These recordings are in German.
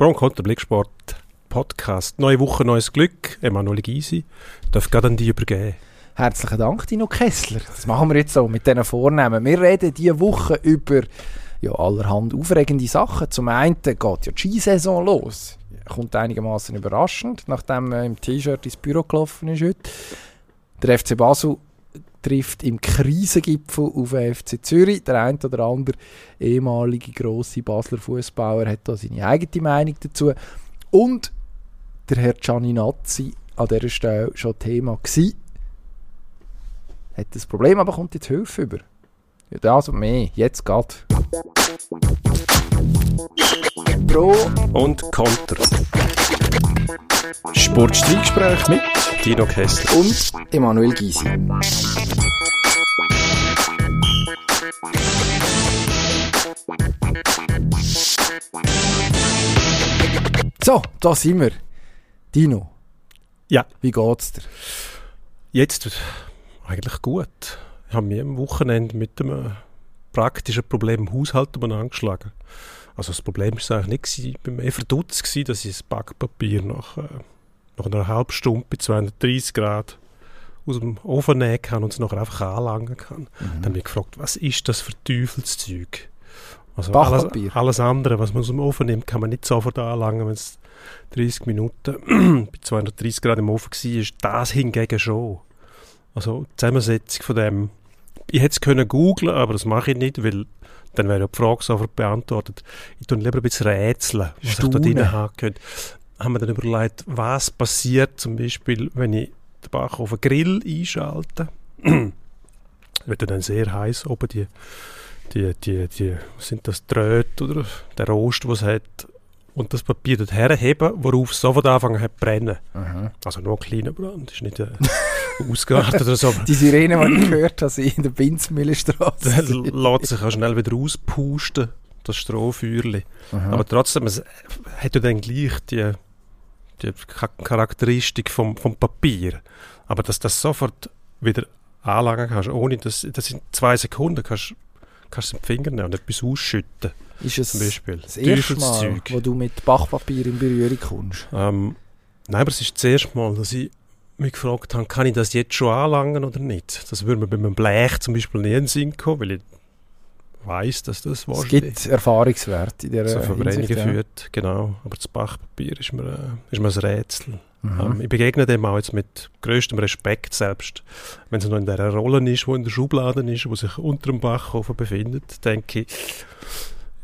Contra Blicksport Podcast. Neue Woche, neues Glück. Emanuel Gysi. Darf gerade an dich übergeben. Herzlichen Dank, Dino Kessler. Das machen wir jetzt so mit diesen Vornehmen. Wir reden diese Woche über ja, allerhand aufregende Sachen. Zum einen geht ja die Skisaison los. Kommt einigermaßen überraschend, nachdem er im T-Shirt ins Büro gelaufen ist heute. Der FC Basel trifft im Krisengipfel auf FC Zürich. Der ein oder andere ehemalige grosse Basler Fußballer hat da seine eigene Meinung dazu. Und der Herr Gianninazzi an dieser Stelle schon Thema gewesen. Hat das Problem, aber kommt jetzt Hilfe über. Ja, das und mehr. Jetzt geht. Pro und Konter. Sportstreitgespräch mit Dino Kessler und Emanuel Gysi. So, da sind wir. Dino. Ja. Wie geht's dir? Jetzt eigentlich gut. Ich habe mich am Wochenende mit einem praktischen Problem im Haushalt angeschlagen. Also das Problem war eigentlich nicht, ich war mehr verdutzt, gewesen, dass ich das Backpapier nach, äh, nach einer halben Stunde bei 230 Grad aus dem Ofen nehmen kann und es nachher einfach anlangen kann. Mhm. Dann habe ich gefragt, was ist das für Teufelszeug? Also alles, alles, andere, was man aus dem Ofen nimmt, kann man nicht sofort anlangen, wenn es 30 Minuten bei 230 Grad im Ofen war. Das hingegen schon. Also die Zusammensetzung von dem, ich hätte es können googlen, aber das mache ich nicht, weil dann wäre ja die Frage sofort beantwortet. Ich tue lieber ein bisschen rätseln, was Stune. ich da drin haben könnte. Haben wir dann überlegt, was passiert zum Beispiel, wenn ich den Bach auf einen Grill einschalte. wird dann sehr heiß oben die, die, die, die, was sind das, Drähte oder der Rost, was es hat, und das Papier dort herheben, worauf es sofort anfangen hat zu brennen. Aha. Also nur ein kleiner Brand, ist nicht äh, ausgeartet oder so. Die Sirene, die ich gehört habe, in der Binzmillenstraße. Das lässt sich auch schnell wieder auspusten, das Strohfeuerchen. Aber trotzdem, es hat ja dann gleich die, die Charakteristik vom, vom Papier. Aber dass das sofort wieder anlangen kannst, ohne dass das in zwei Sekunden kannst, kannst du den Finger nehmen und etwas ausschütten. Ist es Zum Beispiel. das erste Mal, wo du mit Bachpapier in Berührung kommst? Ähm, nein, aber es ist das erste Mal, dass ich mich gefragt habe, kann ich das jetzt schon anlangen oder nicht? Das würde mir bei einem Blech zum Beispiel nie in den Sinn kommen, weil ich weiß, dass das wahrscheinlich... Es gibt Erfahrungswerte in der so Verbrennungen Hinsicht, führt, genau. Aber das Bachpapier ist mir, äh, ist mir ein Rätsel. Mhm. Ähm, ich begegne dem auch jetzt mit größtem Respekt, selbst wenn es noch in der Rolle ist, wo in der Schublade ist, wo sich unter dem Backofen befindet, denke ich,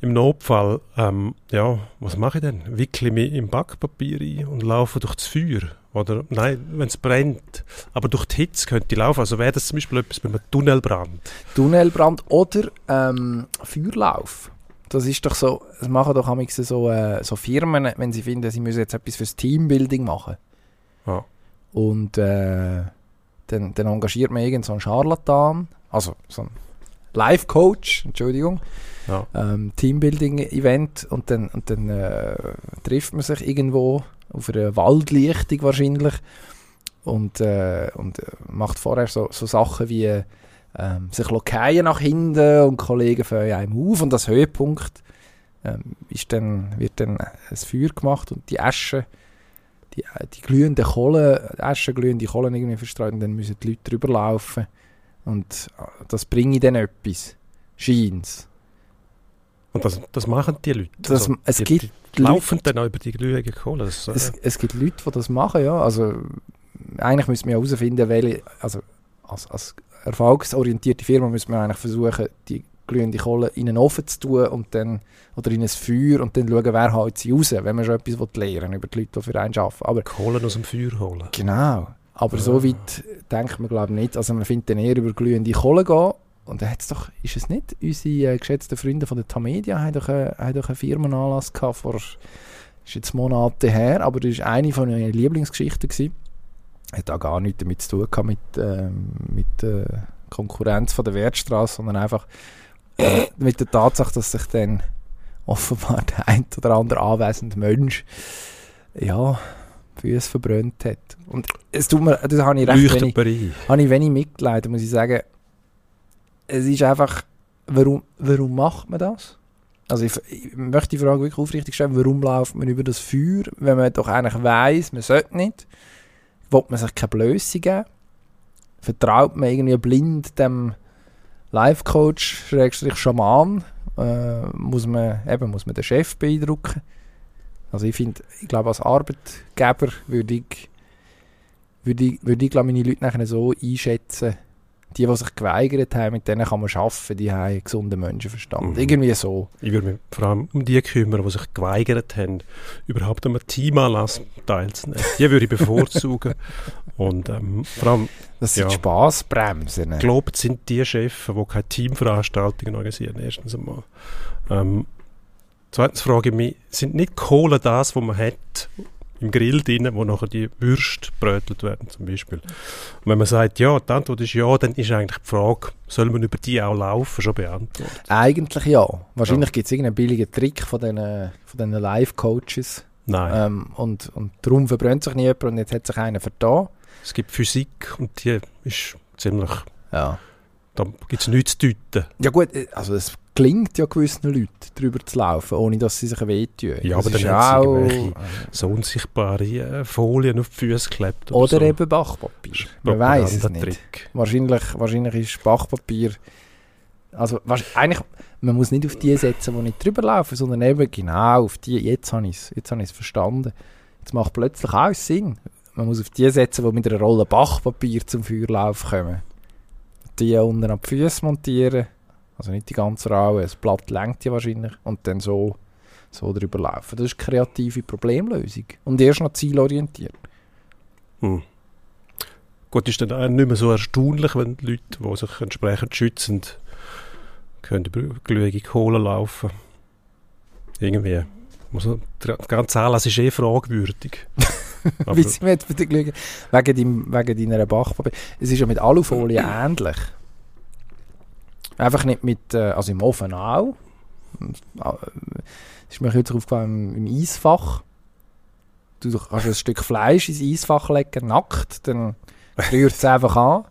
im Notfall, ähm, ja, was mache ich denn? Wickle ich mich im Backpapier ein und laufe durch das Feuer? Oder, nein, wenn es brennt. Aber durch die Hitze könnte ich laufen. Also wäre das zum Beispiel etwas bei einem Tunnelbrand. Tunnelbrand oder ähm, Feuerlauf. Das ist doch so, das machen doch so, äh, so Firmen, wenn sie finden, sie müssen jetzt etwas fürs Teambuilding machen. Ja. Und äh, dann, dann engagiert man irgend so einen Scharlatan, also so einen Life-Coach, Entschuldigung, ja. ähm, Teambuilding-Event und dann, und dann äh, trifft man sich irgendwo auf einer Waldlichtung wahrscheinlich und, äh, und macht vorher so, so Sachen wie ähm, sich lokieren nach hinten und Kollegen fangen einem auf und das Höhepunkt ähm, ist dann, wird dann ein Feuer gemacht und die Asche die, die glühenden Kohlen, Asche glühende Kohlen irgendwie verstreut und dann müssen die Leute drüber laufen und äh, das bringe dann etwas, scheint's. Und das, das machen die Leute? Das, also, es die, gibt die laufen dann auch über die glühenden Kohle? Das, äh es, es, gibt Leute, die das machen, ja. Also, eigentlich müssen wir herausfinden, welche, also als, als erfolgsorientierte Firma müssen wir eigentlich versuchen, die glühende Kohle in einen Ofen zu tun und dann, oder in ein Feuer und dann schauen, wer hält sie raus, wenn man schon etwas lernen will über die Leute, die für einen arbeiten. Aber, Kohlen aus dem Feuer holen. Genau. Aber ja. so weit denkt man glaube ich nicht. Also man findet dann eher über glühende Kohle gehen und da hat's doch, ist es nicht, unsere äh, geschätzten Freunde von der Tamedia haben doch, äh, haben doch einen Firmenanlass gehabt vor, ist jetzt Monate her, aber das war eine von meinen Lieblingsgeschichten gewesen. Hat auch gar nichts damit zu tun gehabt mit, äh, mit äh, Konkurrenz von der Wertstraße, sondern einfach äh, mit der Tatsache, dass sich dann offenbar der ein oder andere anwesende Mensch ja, Füße verbrannt hat. Und es tut mir, das habe ich recht wenig, habe ich wenig Mitleid, muss ich sagen. Es ist einfach, warum, warum macht man das? Also ich, ich, möchte die Frage wirklich aufrichtig stellen, warum läuft man über das Feuer, wenn man doch eigentlich weiss, man sollte nicht? Will man sich keine Blöße geben? Vertraut man irgendwie blind dem Life-Coach, Schrägstrich Schaman? Äh, muss, man, eben, muss man den Chef beeindrucken? Also ich finde, ich glaube als Arbeitgeber würde ich, würde ich, würde ich glaube meine Leute nachher so einschätzen, die, die sich geweigert haben, mit denen kann man arbeiten, die haben einen gesunden Menschenverstand. Mhm. Irgendwie so. Ich würde mich vor allem um die kümmern, die sich geweigert haben, überhaupt an einem Teamanlass teilzunehmen. Die würde ich bevorzugen. Und ähm, vor allem... Das sind ja, Spassbremsen. Das sind die Chefs, die keine Teamveranstaltungen organisieren, erstens einmal. Ähm, zweitens frage ich mich, sind nicht Kohle das, was man hat, im Grill drin, wo nachher die Würste brötelt werden zum Beispiel. Und wenn man sagt, ja, die Antwort ist ja, dann ist eigentlich die Frage, soll man über die auch laufen, schon beantwortet? Eigentlich ja. Wahrscheinlich ja. gibt es irgendeinen billigen Trick von diesen, von diesen Live-Coaches. Nein. Ähm, und, und darum verbrennt sich nicht jemand und jetzt hat sich einer vertan. Es gibt Physik und die ist ziemlich... Ja. Da gibt es nichts zu deuten. Ja gut, äh, also es gelingt ja gewissen Leuten, darüber zu laufen, ohne dass sie sich wehtun. Ja, das aber dann haben sie irgendwelche so unsichtbare äh, Folien auf die Füße geklebt. Oder, oder so. eben Bachpapier. Man weiß es nicht. Wahrscheinlich, wahrscheinlich ist Bachpapier... Also eigentlich, man muss nicht auf die setzen, die nicht drüber laufen, sondern eben genau auf die, jetzt habe ich es hab verstanden. Jetzt macht plötzlich alles Sinn. Man muss auf die setzen, die mit einer Rolle Bachpapier zum Feuerlauf kommen. Die unten an die Füße montieren also nicht die ganze Raue, das Blatt lenkt ja wahrscheinlich und dann so, so drüber laufen. Das ist kreative Problemlösung und erst noch zielorientiert. Hm. Gut, ist dann auch nicht mehr so erstaunlich, wenn die Leute, die sich entsprechend schützen, können über glühige Kohle laufen. Irgendwie. Muss der ganze Anlass ist eh fragwürdig. Wie sind wir jetzt bei der Glühige? Wegen, wegen deiner Bachpapier. Es ist ja mit Alufolie ähnlich. Einfach nicht mit, äh, also im Ofen auch. Das ist mir heute aufgefallen im, Eisfach. Du kannst ein Stück Fleisch ins Eisfach legen, nackt, dann rührt es einfach an.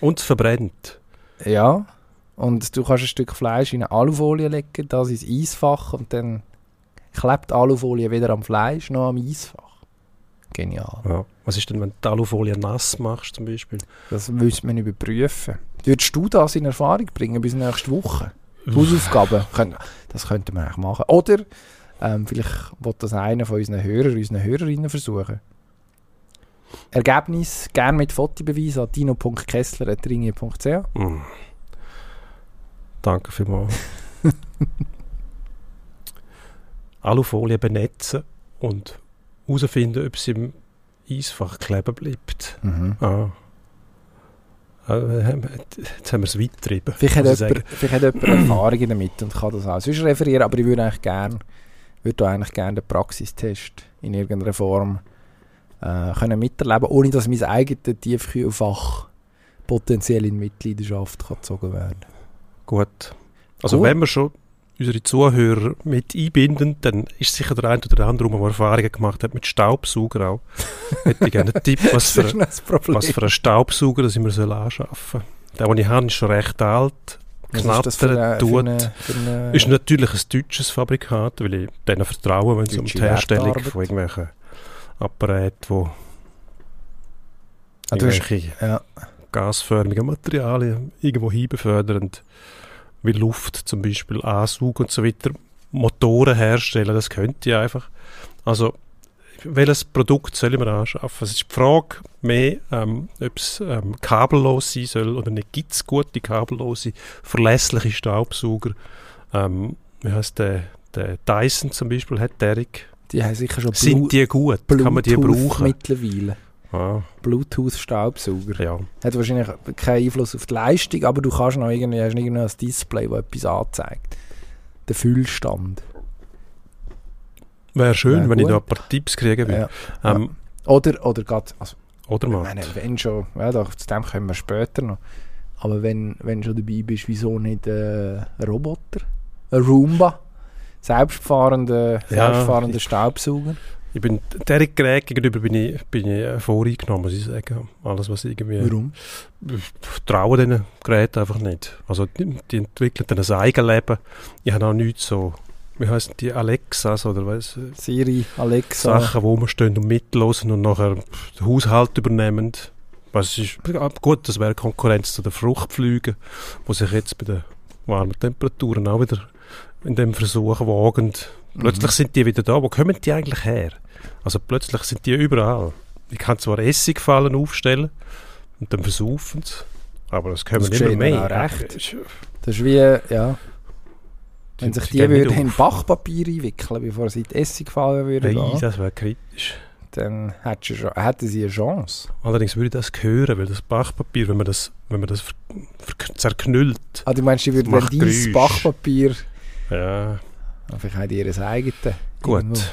Und es verbrennt. Ja. Und du kannst ein Stück Fleisch in eine Alufolie legen, das ins Eisfach und dann klebt die Alufolie wieder am Fleisch, noch am Eisfach. Genial. Ja. Was ist denn, wenn du die Alufolie nass machst zum Beispiel? Das müsste man überprüfen. Würdest du das in Erfahrung bringen bis nächste Woche? Hausaufgaben, das könnte man eigentlich machen. Oder ähm, vielleicht wird das einer von unseren Hörern, unseren Hörerinnen versuchen. Ergebnis gerne mit Fotobeweis an dino.kessler.ringe.ch mm. Danke vielmals. Alufolie benetzen und herausfinden, ob sie im Eisfach kleben bleibt. Mhm. Ah. Äh, jetzt haben wir es weit getrieben. Vielleicht hat, jemand, vielleicht hat jemand Erfahrungen damit und kann das auch sonst referieren, aber ich würde eigentlich gerne würde eigentlich gerne den Praxistest in irgendeiner Form äh, können miterleben, ohne dass mein eigenes Tiefkühlfach potenziell in Mitleidenschaft kann gezogen werden Gut. Also Gut. wenn wir schon unsere Zuhörer mit einbinden, dann ist sicher der eine oder der andere, der Erfahrungen gemacht hat mit Staubsauger auch. Hätte ich gerne einen Tipp, was für, was für einen Staubsauger das ich mir soll anschaffen soll. Der, den ich habe, ist schon recht alt. Knattern tut. Eine, eine ist natürlich ein deutsches Fabrikat, weil ich denen vertraue, wenn es um die Herstellung von irgendwelchen Apparaten, wo ah, irgendwelche ja. gasförmigen Materialien irgendwo hinbefördern wie Luft zum Beispiel ansaugen und so weiter, Motoren herstellen, das könnte ich einfach. Also, welches Produkt soll ich mir anschaffen? Es ist die Frage mehr, ähm, ob es ähm, kabellos sein soll oder nicht. Gibt es gute kabellose, verlässliche Staubsauger? Ähm, wie heißt der, der Dyson zum Beispiel, hat Derek? Die haben sicher schon Sind die gut? Bluetooth Kann man die brauchen? mittlerweile. Ah. Bluetooth-Staubsauger. Ja. Hat wahrscheinlich keinen Einfluss auf die Leistung, aber du kannst noch irgendwie, hast irgendwie ein Display, das etwas anzeigt. Der Füllstand. Wäre schön, Wär wenn ich da ein paar Tipps kriegen würde. Ja. Ähm, ja. Oder, oder grad, also, oder mal. Meine, wenn schon, ja, da, zu dem kommen wir später noch. Aber wenn, wenn schon dabei bist, wieso nicht äh, ein Roboter? Ein Roomba? Selbstfahrender, ja, selbstfahrender Staubsauger? Ich bin der Gerät gegenüber bin ich, bin ich äh, voreingenommen, muss ich sagen. Alles, was irgendwie... Warum? Ich traue diesen Geräten einfach nicht. Also die, die entwickeln dann ein Eigenleben. Ich habe auch nichts so... Wie heißen die Alexas oder was? Siri, Alexa. Sachen, wo man stehen und mitlosen und nachher den Haushalt übernehmen. Was ist gut, das wäre Konkurrenz zu den Fruchtflügen, wo sich jetzt bei den warmen Temperaturen auch wieder in dem Versuch wagen. Plötzlich mhm. sind die wieder da. Wo kommen die eigentlich her? Also plötzlich sind die überall. Ich kann zwar Essigfallen aufstellen und dann versaufen sie, aber es kommen das immer mehr. Recht. Das ist wie, ja, wenn sich die würden in Bachpapier einwickeln, bevor sie in die Essigfallen würden Nein, das wäre kritisch. Dann hätten sie eine Chance. Allerdings würde ich das hören, weil das Bachpapier, wenn man das, wenn man das zerknüllt. Ah, du meinst, die würden, wenn dieses Bachpapier ja. Vielleicht haben die ihr eigenes. Gut.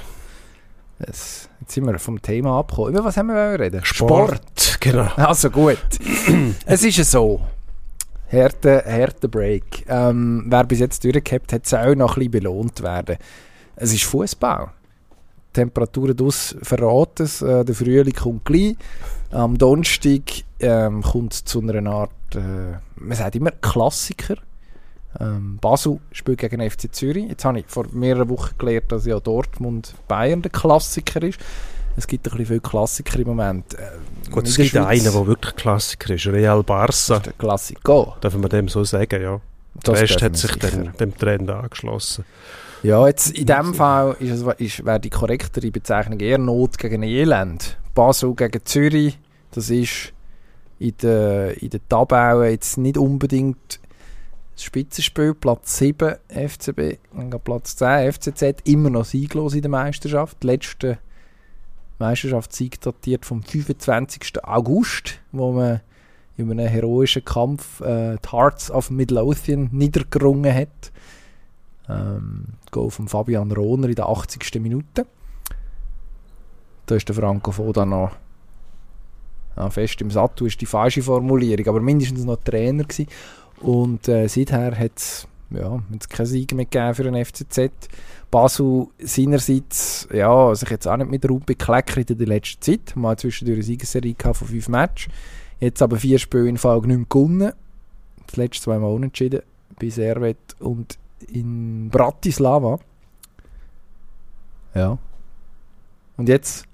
Das, jetzt sind wir vom Thema abgekommen. Über was haben wir reden? Sport. Sport. Genau. Also gut. es ist ja so. Härte, härte Break. Ähm, wer bis jetzt durchgehabt hat, soll auch noch ein bisschen belohnt werden. Es ist Fußball. Temperaturen aus verraten es. Äh, der Frühling kommt gleich. Am Donnerstag ähm, kommt es zu einer Art, äh, man sagt immer Klassiker. Ähm, Basel spielt gegen FC Zürich. Jetzt habe ich vor mehreren Wochen gelernt, dass ja Dortmund Bayern der Klassiker ist. Es gibt ein bisschen viele Klassiker im Moment. Äh, Gut, es gibt Schweiz, einen, der wirklich Klassiker ist. Real Barça. der Klassiker. Darf man dem so sagen, ja. Der Rest hat sich dem, dem Trend angeschlossen. Ja, jetzt in diesem Fall ist, ist, wäre die korrektere Bezeichnung eher Not gegen Elend. Basel gegen Zürich, das ist in der, in der Tabelle jetzt nicht unbedingt das Spitzenspiel, Platz 7 FCB, Platz 10 FCZ, immer noch sieglos in der Meisterschaft. Die letzte Meisterschaftssieg datiert vom 25. August, wo man in einem heroischen Kampf äh, die Hearts of Midlothian niedergerungen hat. Ähm, Goal von Fabian Rohner in der 80. Minute. Da ist der Franco Foda noch ja, fest im Sattel, ist die falsche Formulierung, aber mindestens noch Trainer gewesen. Und äh, seither hat es ja, keinen Sieg mehr gegeben für den FCZ. Basel seinerseits, ja, sich jetzt auch nicht mit Ruhe bekleckert in der letzten Zeit. Mal zwischendurch eine Siegesserie von fünf Matches. Jetzt aber vier Spiele in Folge nicht mehr gewonnen. Das letzte zweimal unentschieden bei Servet und in Bratislava. Ja. Und jetzt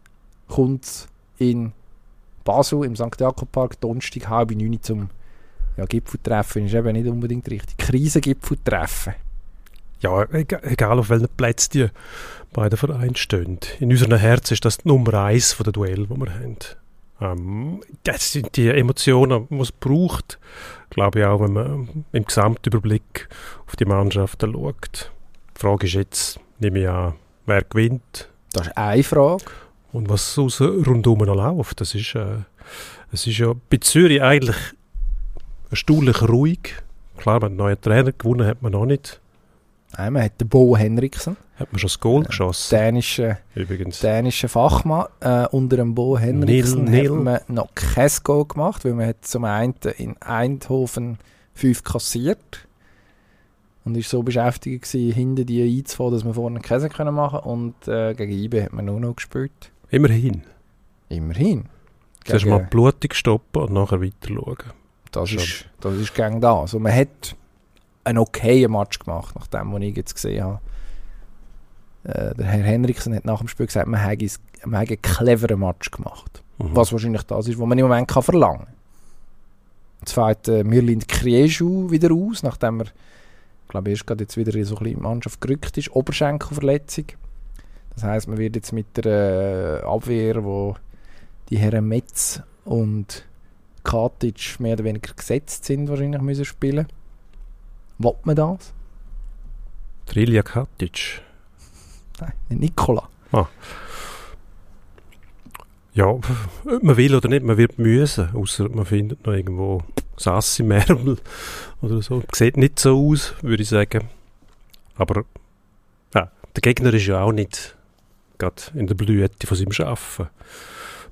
kommt es in Basel im St. Jakob Park Donnerstag halb neun zum ja, Gipfeltreffen ist eben nicht unbedingt richtig. Krisengipfeltreffen. Ja, egal auf welchen Plätzen die beiden Vereine stehen. In unserem Herz ist das die Nummer eins von der Duell, die wir haben. Ähm, das sind die Emotionen, die es braucht. Glaube ich auch, wenn man im Gesamtüberblick auf die Mannschaften schaut. Die Frage ist jetzt, nehme ich an, wer gewinnt. Das ist eine Frage. Und was rundum noch läuft, das ist, äh, es ist ja bei Zürich eigentlich erstaunlich ruhig. Klar, wenn einen neuen Trainer gewonnen hat man noch nicht. Nein, man hat den Bo Henriksen. Hat man schon das Goal geschossen? Dänischer, Übrigens. dänischer Fachmann. Äh, unter dem Bo Henriksen nil, nil. hat man noch kein Goal gemacht, weil man hat zum einen in Eindhoven fünf kassiert und ist so beschäftigt gewesen, hinter die einzufahren, dass wir vorne Käse können machen und äh, gegen IB hat man nur noch gespielt. Immerhin. Immerhin. Zuerst mal blutig stoppen und nachher weiter schauen. Das ist, das ist gegen da. Also man hat einen okayen Match gemacht, nach dem, was ich jetzt gesehen habe. Äh, der Herr Henriksen hat nach dem Spiel gesagt, man habe einen cleveren Match gemacht. Mhm. Was wahrscheinlich das ist, was man im Moment kann verlangen kann. Jetzt fällt äh, Mirlind Krieju wieder aus, nachdem er, glaube ich, erst gerade jetzt wieder so in die Mannschaft gerückt ist. Oberschenkelverletzung. Das heisst, man wird jetzt mit der äh, Abwehr, wo die Herren Metz und Katic mehr oder weniger gesetzt sind, wahrscheinlich müssen spielen. Wollt man das? Trilja Katic? Nein, Nikola. Ah. Ja, man will oder nicht, man wird müssen, außer man findet noch irgendwo Sass im Ärmel oder so. Sieht nicht so aus, würde ich sagen. Aber ja, der Gegner ist ja auch nicht gerade in der Blüte von seinem Schaffen.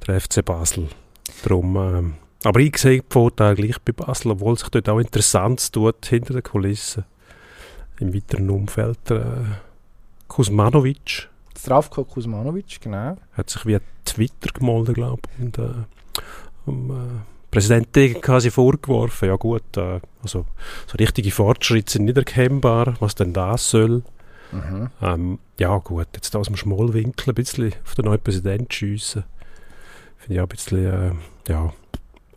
Der FC Basel. Darum ähm, aber ich sehe die Vorteile gleich bei Basel, obwohl sich dort auch Interessantes tut hinter den Kulissen. Im weiteren Umfeld. Äh, Kuzmanovic Zdravko Kuzmanovic, genau. Hat sich wie Twitter gemolden, glaube ich. Und, äh, um, äh, Präsident Degen quasi vorgeworfen, ja gut, äh, also so richtige Fortschritte sind nicht erkennbar, was denn das soll. Mhm. Ähm, ja gut, jetzt aus dem Schmollwinkel ein bisschen auf den neuen Präsidenten schiessen, finde ich auch ein bisschen äh, ja,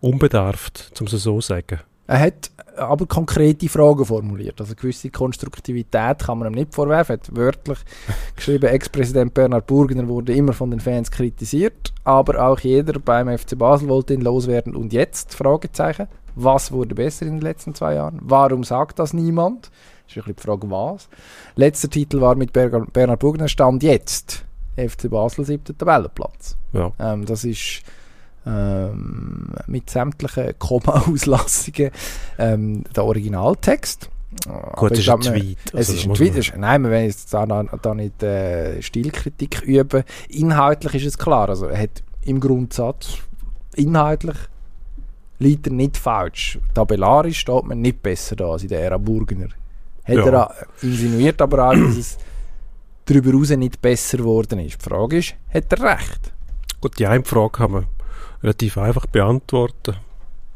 unbedarft, um es so zu sagen. Er hat aber konkrete Fragen formuliert. Also gewisse Konstruktivität kann man ihm nicht vorwerfen. Er hat wörtlich geschrieben, Ex-Präsident Bernhard Burgner wurde immer von den Fans kritisiert, aber auch jeder beim FC Basel wollte ihn loswerden. Und jetzt? Fragezeichen. Was wurde besser in den letzten zwei Jahren? Warum sagt das niemand? Das ist ein die Frage, was. Letzter Titel war mit Bernhard Burgner, Stand jetzt. FC Basel, siebter Tabellenplatz. Ja. Ähm, das ist ähm, mit sämtlichen Komma-Auslassungen ähm, der Originaltext. Gut, das ist ein Tweet. Es also ist ein Tweet. Nein, wir wollen jetzt da, da nicht äh, Stilkritik üben. Inhaltlich ist es klar. Also er hat im Grundsatz inhaltlich liegt er nicht falsch. Tabellarisch steht man nicht besser da als in der Ära Burgener. Hat ja. er insinuiert aber auch, dass es darüber hinaus nicht besser geworden ist. Die Frage ist, hat er recht? Gut, die eine Frage kann man relativ einfach beantworten,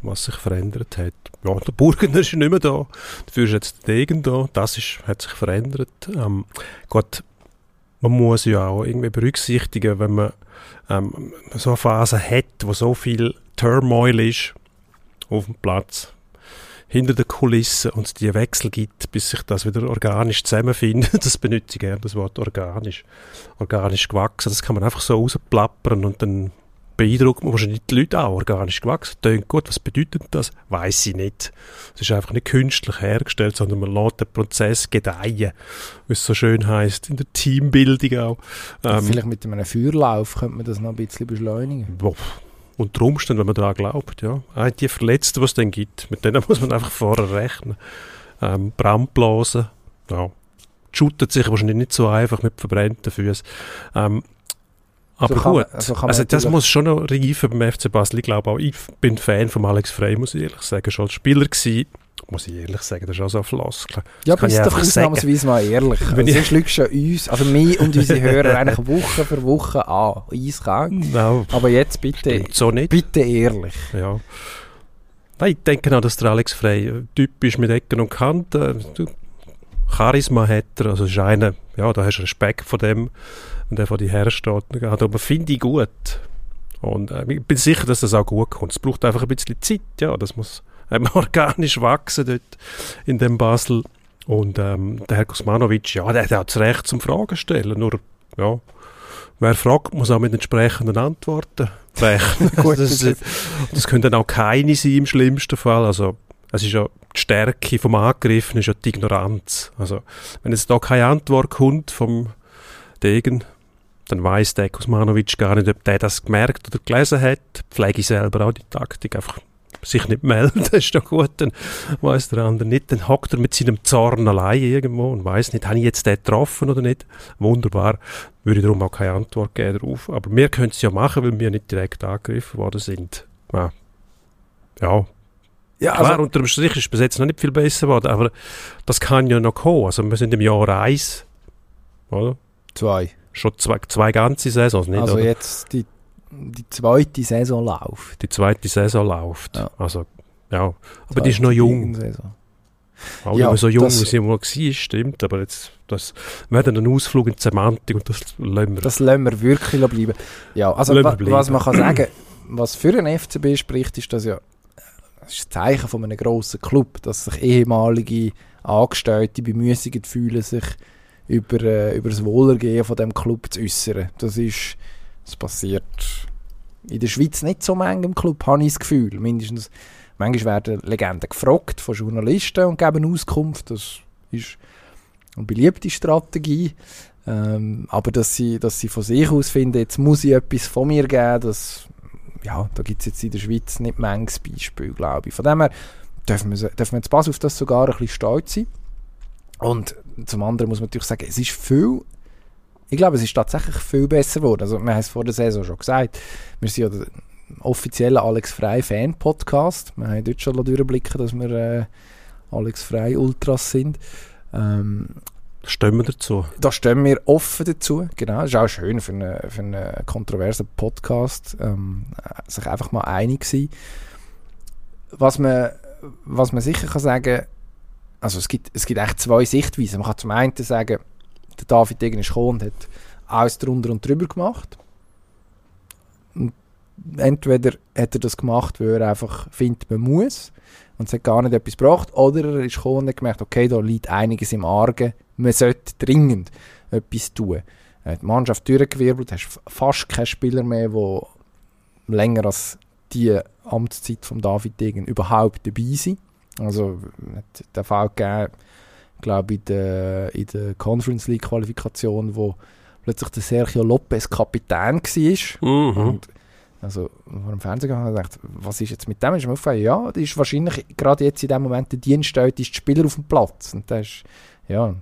was sich verändert hat. Ja, der Burgener ist nicht mehr da, dafür ist jetzt der Degen da, das ist, hat sich verändert. Ähm, Gott, man muss ja auch irgendwie berücksichtigen, wenn man ähm, so eine Phase hat, wo so viel Turmoil ist auf dem Platz, hinter den Kulissen und es die Wechsel gibt, bis sich das wieder organisch zusammenfindet. Das benutze ich gerne, das Wort organisch. Organisch gewachsen, das kann man einfach so rausplappern und dann beeindruckt man wahrscheinlich die Leute auch organisch gewachsen. Tönt gut, was bedeutet das? Weiß ich nicht. Es ist einfach nicht künstlich hergestellt, sondern man lässt den Prozess gedeihen, wie es so schön heißt in der Teambildung auch. Ähm, Vielleicht mit einem Feuerlauf könnte man das noch ein bisschen beschleunigen. Boah. Unter Umständen, wenn man daran glaubt, ja. Auch die Verletzten, was es dann gibt, mit denen muss man einfach vorher rechnen. Ähm, Brandblasen, ja. Shootet sich wahrscheinlich nicht so einfach mit verbrannten Füßen. Ähm, aber so gut, man, so also das muss schon noch reifen beim FC Basel. Ich glaube auch, ich bin Fan von Alex Frey, muss ich ehrlich sagen. Schon als Spieler gewesen, muss ich ehrlich sagen, das ist auch so ein Floskel. Ja, aber ist doch ausnahmsweise mal ehrlich. Wenn also, sonst lügst du uns, also mich und unsere Hörer eigentlich Woche für Woche an, eiskalt. No. Aber jetzt bitte, so nicht. bitte ehrlich. Ja. Nein, ich denke auch, dass der Alex Frey typisch mit Ecken und Kanten. Charisma hat er, also ist einer, ja, da hast du Respekt vor dem und der vor dir hersteht. Aber finde ich gut. Und äh, ich bin sicher, dass das auch gut kommt. Es braucht einfach ein bisschen Zeit, ja, das muss ähm, organisch wachsen dort in dem Basel. Und ähm, der Herr Kosmanovic, ja, der, hat das Recht zum Fragen stellen, nur, ja, wer fragt, muss auch mit entsprechenden Antworten rechnen. das, das können dann auch keine sein im schlimmsten Fall, also es ist ja die Stärke vom Angriffen ist ja die Ignoranz. Also, wenn jetzt da keine Antwort kommt vom Degen, dann weiß der Kosmanovic gar nicht, ob der das gemerkt oder gelesen hat. Pflege ich selber auch die Taktik, einfach sich nicht melden, das ist doch gut, dann weiß der andere nicht, dann hockt er mit seinem Zorn allein irgendwo und weiß nicht, habe ich jetzt den getroffen oder nicht. Wunderbar, würde ich darum auch keine Antwort geben darauf. Aber wir können es ja machen, weil wir nicht direkt angegriffen worden sind. Ja, ja ja, Klar, also, unter dem Strich ist es bis jetzt noch nicht viel besser geworden, aber das kann ja noch kommen. Also wir sind im Jahr 1, oder? Zwei. Schon zwei, zwei ganze Saisons, nicht? Also oder? jetzt die, die zweite Saison läuft. Die zweite Saison läuft. Ja. Also, ja. Aber zweite die ist noch jung. Auch ja, so jung, wie sie mal war, stimmt, aber jetzt, das, wir haben einen Ausflug in die Semantik und das lassen wir. Das lassen wir wirklich bleiben. Ja, also wa, bleiben. was man kann sagen, was für einen FCB spricht, ist, dass ja das ist ein Zeichen von einem grossen Club, dass sich ehemalige Angestellte bemüßigt fühlen, sich über, äh, über das Wohlergehen von dem Club zu äußern. Das ist, das passiert in der Schweiz nicht so manchmal im Club, habe ich das Gefühl. Mindestens, manchmal werden Legenden gefragt von Journalisten und geben Auskunft. Das ist eine beliebte Strategie. Ähm, aber dass sie, dass sie von sich aus finden, jetzt muss ich etwas von mir geben, das ja, da gibt es jetzt in der Schweiz nicht manches Beispiel, glaube ich. Von dem her dürfen wir, dürfen wir jetzt pass auf das sogar ein bisschen stolz sein. Und zum anderen muss man natürlich sagen, es ist viel, ich glaube, es ist tatsächlich viel besser geworden. Also, wir haben es vor der Saison schon gesagt, wir sind ja der offizielle Alex Frei Fan-Podcast. Wir haben dort schon durchblicken, dass wir äh, Alex Frei Ultras sind. Ähm, Da stehen wir dazu. Da stehen wir offen dazu, genau. Das ist auch schön für einen, für einen kontroversen Podcast, ähm, sich einfach mal einig sein. Was man, was man sicher kann sagen, also es gibt, es gibt echt zwei Sichtweisen. Man kann zum einen sagen, der David Degen ist gekommen und hat alles drunter und drüber gemacht. Und entweder hat er das gemacht, weil er einfach findet, man muss und es hat gar nicht etwas gebracht, oder er ist gekommen und hat gemerkt, okay, da liegt einiges im Argen, man sollte dringend etwas tun. Er hat die Mannschaft durchgewirbelt, hast fast keinen Spieler mehr, der länger als die Amtszeit von David Degen überhaupt dabei sind. Also hat der Fall gegeben, glaube in der, in der Conference League Qualifikation, wo plötzlich der Sergio Lopez Kapitän war. Mhm. Und also vor dem Fernsehen gegangen und gedacht, was ist jetzt mit dem? Ist mir aufgefallen, ja, das ist wahrscheinlich gerade jetzt in dem Moment der Dienststelle, Spieler auf dem Platz. Und das ist, ja,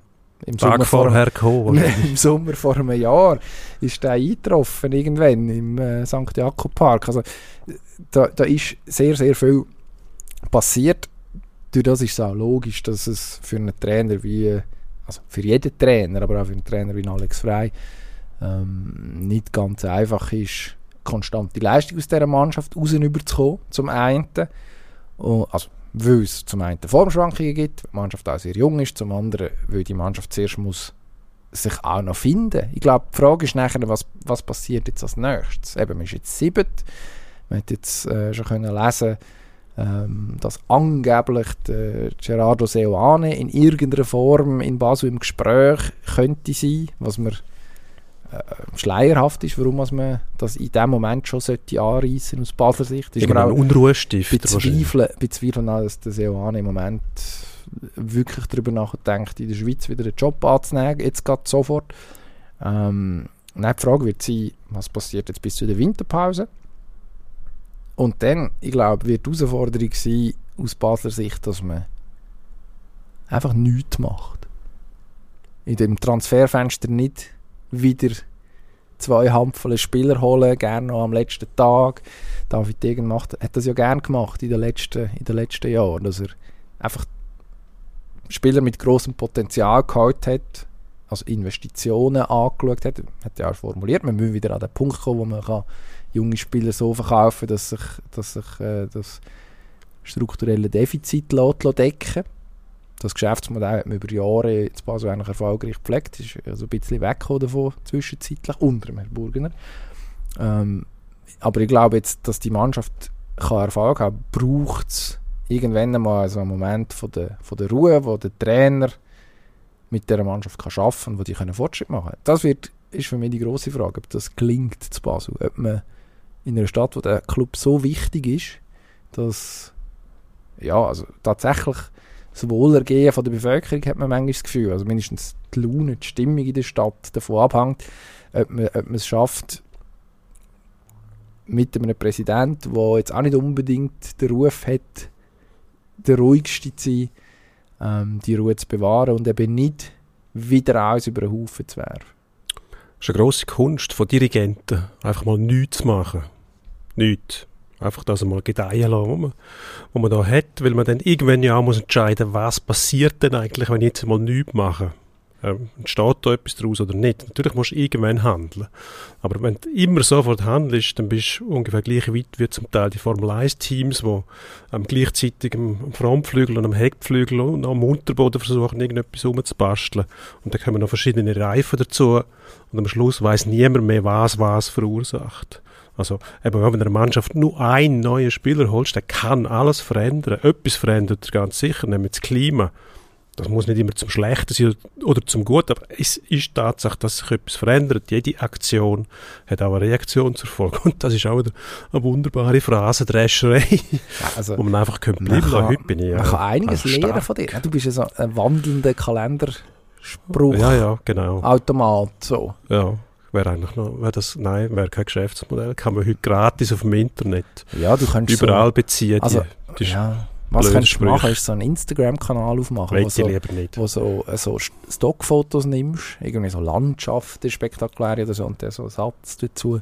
im Sommer, vor, gekommen, Im Sommer vor einem Jahr ist der eingetroffen, irgendwann im äh, St. Jakob Park. Also da, da ist sehr, sehr viel passiert. Durch das ist es auch logisch, dass es für einen Trainer wie, also für jeden Trainer, aber auch für einen Trainer wie Alex Frey, ähm, nicht ganz einfach ist, konstante Leistung aus dieser Mannschaft raus überzukommen, zum einen. Und, also, weil es zum einen Formschwankungen gibt, weil die Mannschaft auch sehr jung ist, zum anderen, weil die Mannschaft zuerst muss sich auch noch finden. Ich glaube, die Frage ist nachher, was, was passiert jetzt als nächstes? Eben, man ist jetzt sieben, man hat jetzt äh, schon können lesen ähm, dass angeblich der Gerardo Seoane in irgendeiner Form in Basel im Gespräch könnte sein, was man äh, schleierhaft ist, warum man das in dem Moment schon sollte anreißen aus Basler Sicht. Ist man auch Unruhestift bezweifeln, bezweifeln auch, dass der Seoane im Moment wirklich darüber nachdenkt, in der Schweiz wieder einen Job anzunehmen, jetzt gerade sofort. Ähm, die Frage wird sein, was passiert jetzt bis zu der Winterpause? Und dann, ich glaube, wird die Herausforderung sein, aus Basler Sicht, dass man einfach nichts macht. In dem Transferfenster nicht wieder zwei Handvoll Spieler holen, gerne noch am letzten Tag. David Degen macht, hat das ja gerne gemacht in den letzten, in den letzten Jahren, dass er einfach Spieler mit großem Potenzial geholt hat, also Investitionen angeschaut hat, hat ja auch formuliert, man muss wieder an den Punkt kommen, wo man kann junge Spieler so verkaufen, dass sich, dass sich äh, das strukturelle Defizit lässt, decken das Geschäftsmodell hat man über Jahre jetzt Basel eigentlich erfolgreich gepflegt, ist also ein bisschen weggekommen davon zwischenzeitlich, unter dem Herrn Burgener. Ähm, aber ich glaube jetzt, dass die Mannschaft kann Erfolg haben braucht es irgendwann einmal so einen Moment von der, von der Ruhe, wo der Trainer mit der Mannschaft kann arbeiten kann, wo die können Fortschritt machen können. Das wird, ist für mich die große Frage, ob das klingt zu Basel, ob man in einer Stadt, wo der Club so wichtig ist, dass ja, also tatsächlich das Wohlergehen von der Bevölkerung hat man manchmal das Gefühl, also mindestens die Laune, die Stimmung in der Stadt davon abhängt, ob man, ob man es schafft, mit einem Präsidenten, der jetzt auch nicht unbedingt den Ruf hat, der ruhigste zu sein, ähm, die Ruhe zu bewahren und eben nicht wieder alles über den Haufen zu werfen. Das ist eine grosse Kunst von Dirigenten, einfach mal nichts zu machen. Nichts. Einfach das einmal gedeihen lassen, was man, was man da hat, weil man dann irgendwann ja auch muss entscheiden, was passiert denn eigentlich, wenn ich jetzt mal nichts mache. Ähm, entsteht da etwas daraus oder nicht? Natürlich musst du irgendwann handeln. Aber wenn du immer sofort handelst, dann bist du ungefähr gleich weit wie zum Teil die Formel 1-Teams, die ähm, gleichzeitig am Frontflügel und am Heckflügel und am Unterboden versuchen, irgendetwas umzubasteln. Und dann kommen noch verschiedene Reifen dazu und am Schluss weiß niemand mehr, was was verursacht. Also, eben, wenn du einer Mannschaft nur einen neuen Spieler holst, der kann alles verändern. Etwas verändert er ganz sicher, nämlich das Klima. Das muss nicht immer zum Schlechten sein oder zum Guten, aber es ist Tatsache, dass sich etwas verändert. Jede Aktion hat auch eine Reaktion zur Folge. Und das ist auch eine, eine wunderbare Phrasendrescherei, ja, also, wo man einfach könnte bleiben kann. Heute bin ich, man kann einiges lernen von dir. Du bist ja so ein wandelnder Kalenderspruch. Ja, ja, genau. Automat, so. Ja, wäre eigentlich noch, wäre das, nein, wäre kein Geschäftsmodell, kann man heute gratis auf dem Internet ja, du kannst überall so, beziehen. Also, die, die ja, was kannst du machen, ist so einen Instagram-Kanal aufmachen, wo, so, lieber nicht. wo so, äh, so Stockfotos nimmst, irgendwie so Landschaften spektakulär oder so und dann so einen Satz dazu.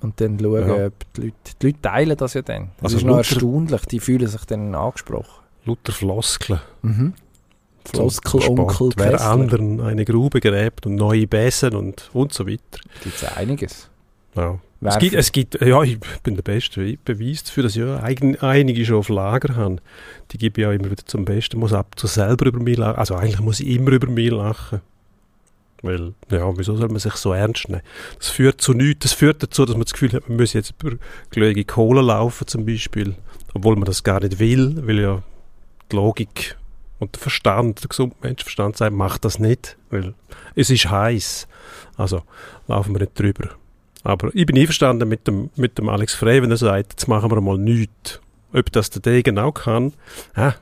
Und dann schauen, ja. ob die Leute, die Leute teilen das ja dann. Das also ist noch erstaunlich, die fühlen sich dann angesprochen. Luther Floskeln. Mhm Floskel-Onkel Wer anderen eine Grube gräbt und neue Besen und, und so weiter. Gibt es einiges. Ja. Es gibt, es gibt, ja, ich bin der beste Beweis dafür, dass ich ja einige schon auf Lager habe. Die gebe ich auch immer wieder zum Besten. Muss ab zu selber über mich lachen. Also eigentlich muss ich immer über mich lachen. Weil, ja, wieso soll man sich so ernst nehmen? Das führt zu nichts. Das führt dazu, dass man das Gefühl hat, man müsse jetzt über glühige Kohle laufen zum Beispiel. Obwohl man das gar nicht will, weil ja die Logik und der Verstand, der gesunde Menschenverstand sagt, macht das nicht, weil es ist heiß. Also laufen wir nicht drüber. Aber ich bin einverstanden mit dem, mit dem Alex Frey, wenn er sagt, jetzt machen wir mal nichts. Ob das der Degen auch kann, ja,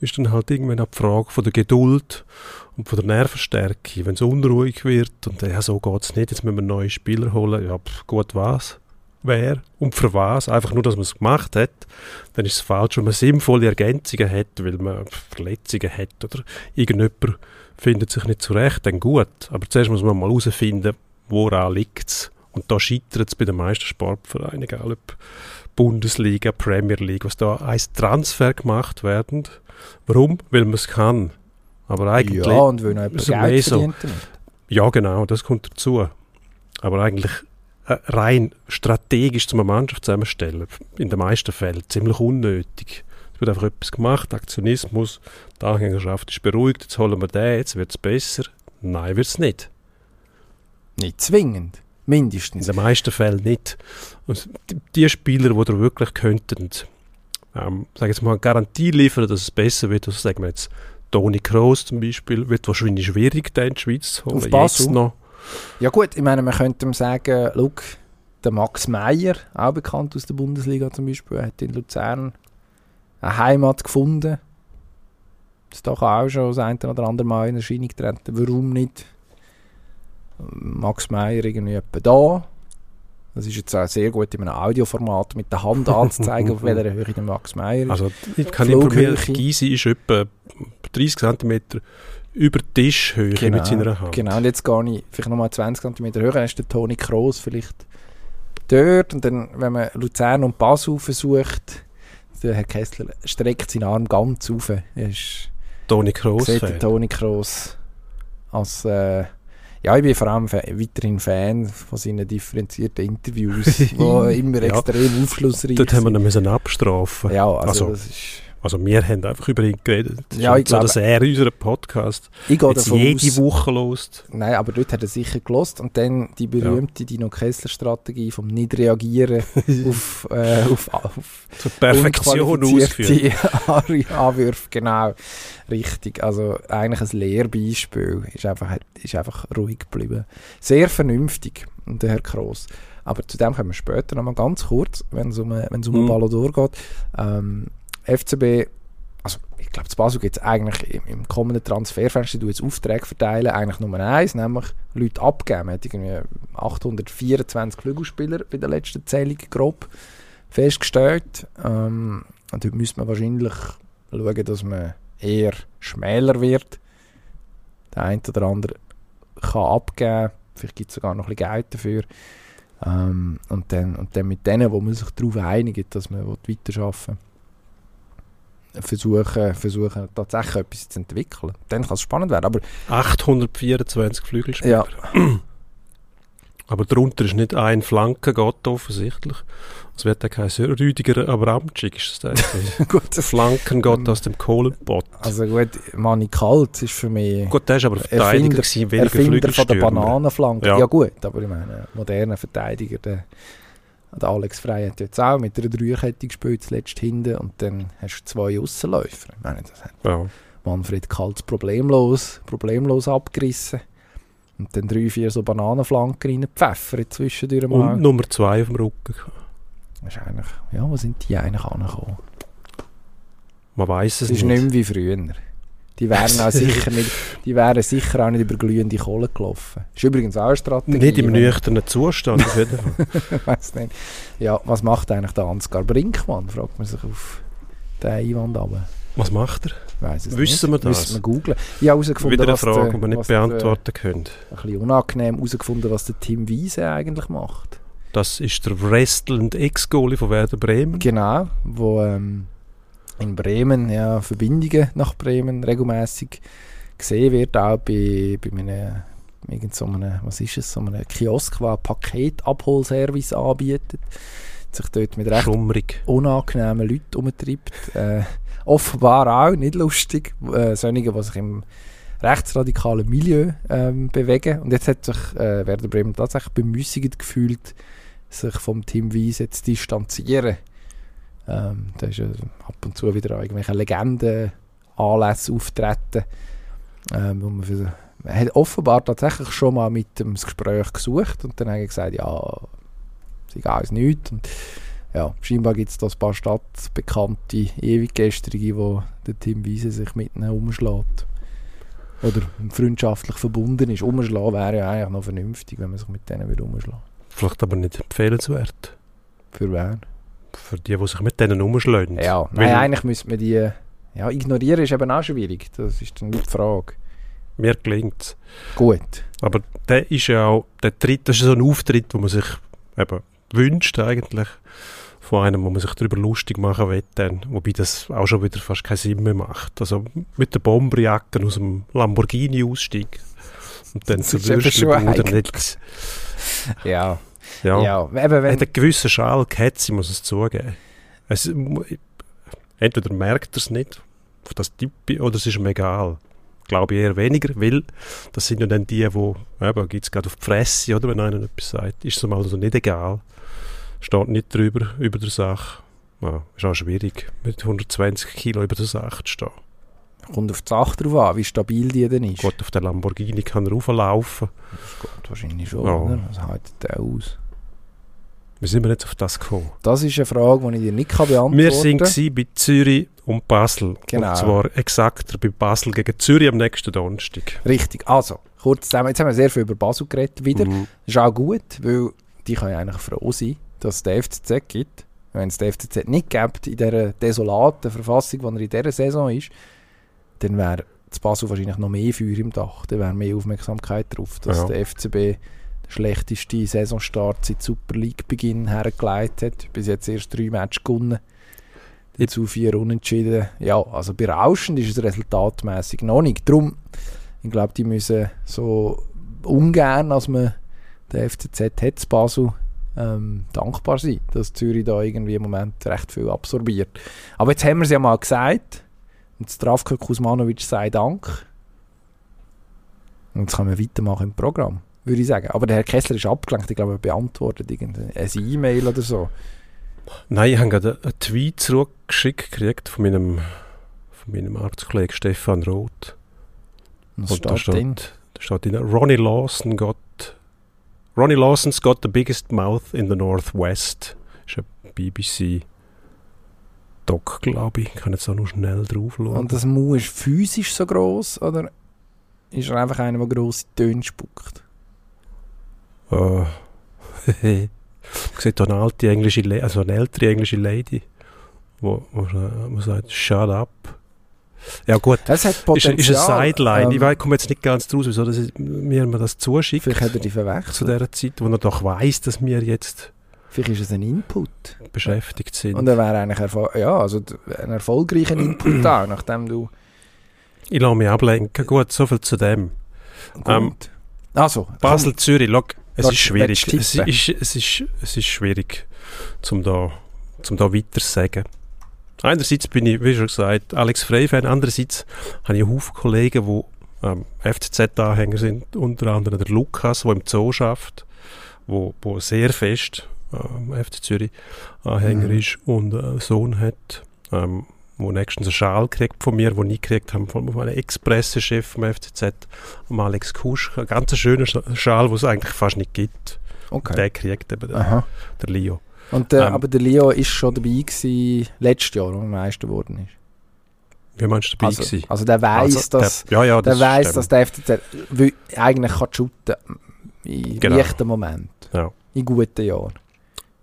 ist dann halt irgendwann eine Frage von der Geduld und von der Nervenstärke. Wenn es unruhig wird und ja, so geht es nicht, jetzt müssen wir neue Spieler holen, ja, pff, gut was, wer und für was, einfach nur, dass man es gemacht hat, dann ist es falsch, wenn man sinnvolle Ergänzungen hat, weil man Verletzungen hat oder irgendjemand findet sich nicht zurecht, dann gut. Aber zuerst muss man mal herausfinden, woran liegt es. Und da scheitert es bei den meisten Sportvereinen, egal ob Bundesliga, Premier League, was da als Transfer gemacht werden. Warum? Weil man es kann. Aber eigentlich... Ja, und weil noch jemand Geld so, Ja, genau, das kommt dazu. Aber eigentlich rein strategisch zu einer Mannschaft zusammenstellen, in den meisten Fällen ziemlich unnötig. Es wird einfach etwas gemacht, Aktionismus, die Anhängerschaft ist beruhigt, jetzt holen wir den, jetzt wird es besser. Nein, wird es nicht. Nicht zwingend. Mindestens. In den meisten Fällen nicht. Und die Spieler, die da wirklich könnten, ähm, sage jetzt mal, eine Garantie liefern, dass es besser wird, also sagen wir jetzt Toni Kroos zum Beispiel, wird wahrscheinlich schwierig, den in die Schweiz zu holen. Auf Basel? noch. Ja gut, ich meine, man könnte sagen, look, der Max Meyer, auch bekannt aus der Bundesliga zum Beispiel, hat in Luzern eine Heimat gefunden. Das ist doch auch schon das eine oder andere Mal in Erscheinung getreten. Warum nicht Max Meyer irgendwie etwa da. Das ist jetzt auch sehr gut in einem Audioformat mit der Hand anzuzeigen, auf welcher Höhe der Max Meyer ist. Also ich kann informieren, Gysi ist etwa 30 cm über Tischhöhe genau, mit seiner Hand. Genau, und jetzt gehe ich vielleicht nochmal 20 cm höher, dann ist der Toni Kroos vielleicht dort und dann, wenn man Luzern und Basel versucht, der Herr Kessler streckt seinen Arm ganz auf. Ist, Toni Kroos Fan. Toni Kroos als äh, ja, ich bin vor allem weiterhin Fan von seinen differenzierten Interviews, die immer ja. extrem aufschlussreich sind. Dort haben wir ihn abstrafen. Ja, also, also das ist also wir haben einfach über ihn geredet. Ja, ich so, glaube, dass er unseren Podcast ich davon jede aus, Woche lost. Nein, aber dort hat er sicher gelost und dann die berühmte ja. Dino-Kessler-Strategie vom Nicht-Reagieren auf, äh, auf, auf Zur Perfektion ausgeführt. Anwürfe, genau. Richtig, also eigentlich ein Lehrbeispiel. Ist einfach, ist einfach ruhig geblieben. Sehr vernünftig, der Herr Kroos. Aber zu dem kommen wir später nochmal ganz kurz, wenn es um, wenn's um mhm. Ballon geht. Ähm, FCB, also ich glaube, zu Basel gibt es eigentlich im, im, kommenden Transferfenster, du jetzt Aufträge verteilen, eigentlich Nummer eins, nämlich Leute abgeben. Man hat irgendwie 824 Flügelspieler bei der letzten Zählung grob festgestellt. Ähm, und dort müsste man wahrscheinlich schauen, dass man eher schmäler wird. Der eine oder andere kann abgeben, vielleicht gibt es sogar noch ein bisschen Geld dafür. Ähm, und, dann, und dann mit denen, wo man sich darauf einigt, dass man weiterarbeiten will versuchen, versuchen tatsächlich etwas zu entwickeln. Dann kann es spannend werden. Aber 824 Flügelspieler. Ja. Aber darunter ist nicht ein Flankengott offensichtlich. Es wird ja kein Rüdiger Abramczyk, ist das gut. Flankengott aus dem Kohlenpott. Also gut, Mani Kalt ist für mich... Gut, der ist aber Verteidiger gewesen, weniger Erfinder von der Bananenflanke. Ja. ja. gut, aber ich meine, moderner Verteidiger, der der Alex Frey hat jetzt auch mit einer Dreierkette gespielt, zuletzt hinten, und dann hast du zwei Aussenläufer. Ich meine, das hat ja. Manfred Kaltz problemlos, problemlos abgerissen. Und dann drei, vier so Bananenflanken reingepfeffert zwischendurch mal. Und Nummer zwei auf dem Rücken. Wahrscheinlich. Ja, wo sind die eigentlich angekommen? Man weiß es nicht. Es ist nicht mehr wie früher. Die wären, auch sicher nicht, die wären sicher auch nicht über glühende Kohle gelaufen. Das ist übrigens auch eine Strategie. Nicht im nüchternen Zustand, auf jeden Weiß nicht. Ja, was macht eigentlich der Ansgar Brinkmann, fragt man sich auf den Einwand ab. Was macht er? Weiss es Wissen nicht. wir das? Müssen wir googlen. Ich habe herausgefunden, Wieder eine Frage, die wir nicht beantworten der, können. Ein bisschen unangenehm herausgefunden, was der Tim Wiese eigentlich macht. Das ist der wrestlende Ex-Goalie von Werder Bremen. Genau, wo... Ähm, in Bremen, ja, Verbindungen nach Bremen regelmäßig gesehen wird, auch bei, bei einem, irgend so einem, was ist es, so einem Kiosk, der Paketabholservice anbietet, sich dort mit recht Schummrig. unangenehmen Leuten umtreibt. Äh, offenbar auch, nicht lustig, äh, solche, die sich im rechtsradikalen Milieu ähm, bewegen. Und jetzt hat sich äh, Werder Bremen tatsächlich bemüßigt gefühlt, sich vom Team Wiese zu distanzieren. Ähm, da ist ja ab und zu wieder irgendwelche Legenden Anlässe auftreten. Ähm, wo man, für, man hat offenbar tatsächlich schon mal mit dem Gespräch gesucht und dann haben gesagt, ja, sie gehen uns nichts. Und ja, scheinbar gibt es da ein paar stadtbekannte Ewiggestrige, die der Team Wiese sich mit ihnen umschlägt. Oder freundschaftlich verbunden ist. Umschlagen wäre ja eigentlich noch vernünftig, wenn man sich mit denen wieder umschlägt. Vielleicht aber nicht empfehlenswert. Für wen? Für die, die sich mit denen umschlagen. Ja, nein, eigentlich müsste man die... Ja, ignorieren ist eben auch schwierig. Das ist dann nicht die Frage. Mir gelingt es. Gut. Aber der ist ja auch, der Tritt, das ist so ein Auftritt, wo man sich eben wünscht eigentlich von einem, wo man sich darüber lustig machen will, dann, wobei das auch schon wieder fast keinen Sinn mehr macht. Also mit der Bomberjacke aus dem Lamborghini aussteigen und dann zu Würstchen nicht. Ja. Ja, ja. Eben, wenn, hat einen gewissen Schal gehabt, sie muss es zugeben. Es, entweder merkt er es nicht, auf das Typ, oder es ist ihm egal. Glaube ich eher weniger, weil das sind ja dann die, die, eben, gibt es gerade auf die Fresse, oder, wenn einer etwas sagt, ist es ihm also nicht egal. Steht nicht drüber, über der Sache. Ja, ist auch schwierig, mit 120 Kilo über der Sache zu stehen. Kommt auf die Sache drauf an, wie stabil die denn ist. Gut, auf der Lamborghini kann er rauflaufen. Das geht wahrscheinlich schon, Ja. oder? Was haltet der aus? Wie sind wir jetzt auf das gekommen? Das ist eine Frage, die ich dir nicht kann beantworten Wir kann. sind gsi bei Zürich und Basel. Genau. Und zwar exakter bei Basel gegen Zürich am nächsten Donnerstag. Richtig, also, kurz zusammen. Jetzt haben wir sehr viel über Basel geredet wieder. Mhm. Das ist auch gut, weil die können eigentlich froh sein, dass es den FCZ gibt. Wenn es den FCZ nicht gibt, in dieser desolaten Verfassung, die er in dieser Saison ist, dann wäre das Basel wahrscheinlich noch mehr Feuer im Dach. Dann wäre mehr Aufmerksamkeit drauf, dass Ja. der FCB den schlechtesten Saisonstart seit Super League-Beginn hergelegt hat. Bis jetzt erst drei Matches gewonnen. Dazu vier Unentschieden. Ja, also berauschend ist es resultatmäßig noch nicht. Darum, ich glaube, die müssen so ungern, als man der FCZ hat, Basel, ähm, dankbar sein, dass Zürich da irgendwie im Moment recht viel absorbiert. Aber jetzt haben wir es ja mal gesagt. Und Zdravko Kuzmanovic sei Dank. Und jetzt können wir weitermachen im Programm, würde ich sagen. Aber der Herr Kessler ist abgelenkt. Ich glaube, er beantwortet irgendeine E-Mail oder so. Nein, ich habe gerade einen Tweet zurückgeschickt gekriegt von meinem, von meinem Arztkollegen Stefan Roth. Was Und da steht drin? steht, da steht drin, Ronnie Lawson got Ronnie Lawson's got the biggest mouth in the Northwest. Das ist ein BBC Doc, glaube ich. Ich kann jetzt auch noch schnell drauf schauen. Und das Mu ist physisch so groß oder ist er einfach einer, der grosse Töne spuckt? Äh, sieht da eine alte englische, Le also eine ältere englische Lady, wo, wo, wo sagt, shut up. Ja gut, Es hat ist, Potenzial. ist eine Sideline. ich ähm, weiß, ich komme jetzt nicht ganz draus, wieso das ist, mir man das zuschickt Vielleicht hat er die zu verwechselt. dieser Zeit, wo er doch weiß, dass wir jetzt Vielleicht ist es ein Input. beschäftigt sind. Und er wäre eigentlich erfol ja, also ein erfolgreicher Input auch, nachdem du... ich lasse mich ablenken. Gut, so viel zu dem. Gut. Ähm, also, Basel, Zürich, look, es ist schwierig. Es ist, es, ist, es ist schwierig, zum da, zum da weiter zu sagen. Einerseits bin ich, wie schon gesagt, Alex Frey-Fan. Andererseits habe ich einen Haufen Kollegen, die ähm, FCZ-Anhänger sind. Unter anderem der Lukas, der im Zoo schafft, wo, wo sehr fest ähm, FC Zürich-Anhänger Mhm. ist und äh, einen Sohn hat, ähm, wo nächstens einen Schal kriegt von mir, den ich gekriegt habe von meinem Ex-Pressechef vom FCZ, Alex Kusch. Ein ganz schöner Sch- Schal, den es eigentlich fast nicht gibt. okay. Der kriegt eben der, der Leo. Und der, Ähm, aber der Leo ist schon dabei gewesen, letztes Jahr, als er Meister geworden ist. Wie meinst du dabei Also, gewesen? also der weiß, Also, dass... der, ja, ja, das weiß, stimmt. dass der FCZ eigentlich kann shooten in Genau. leichten Momenten. Ja. In guten Jahren.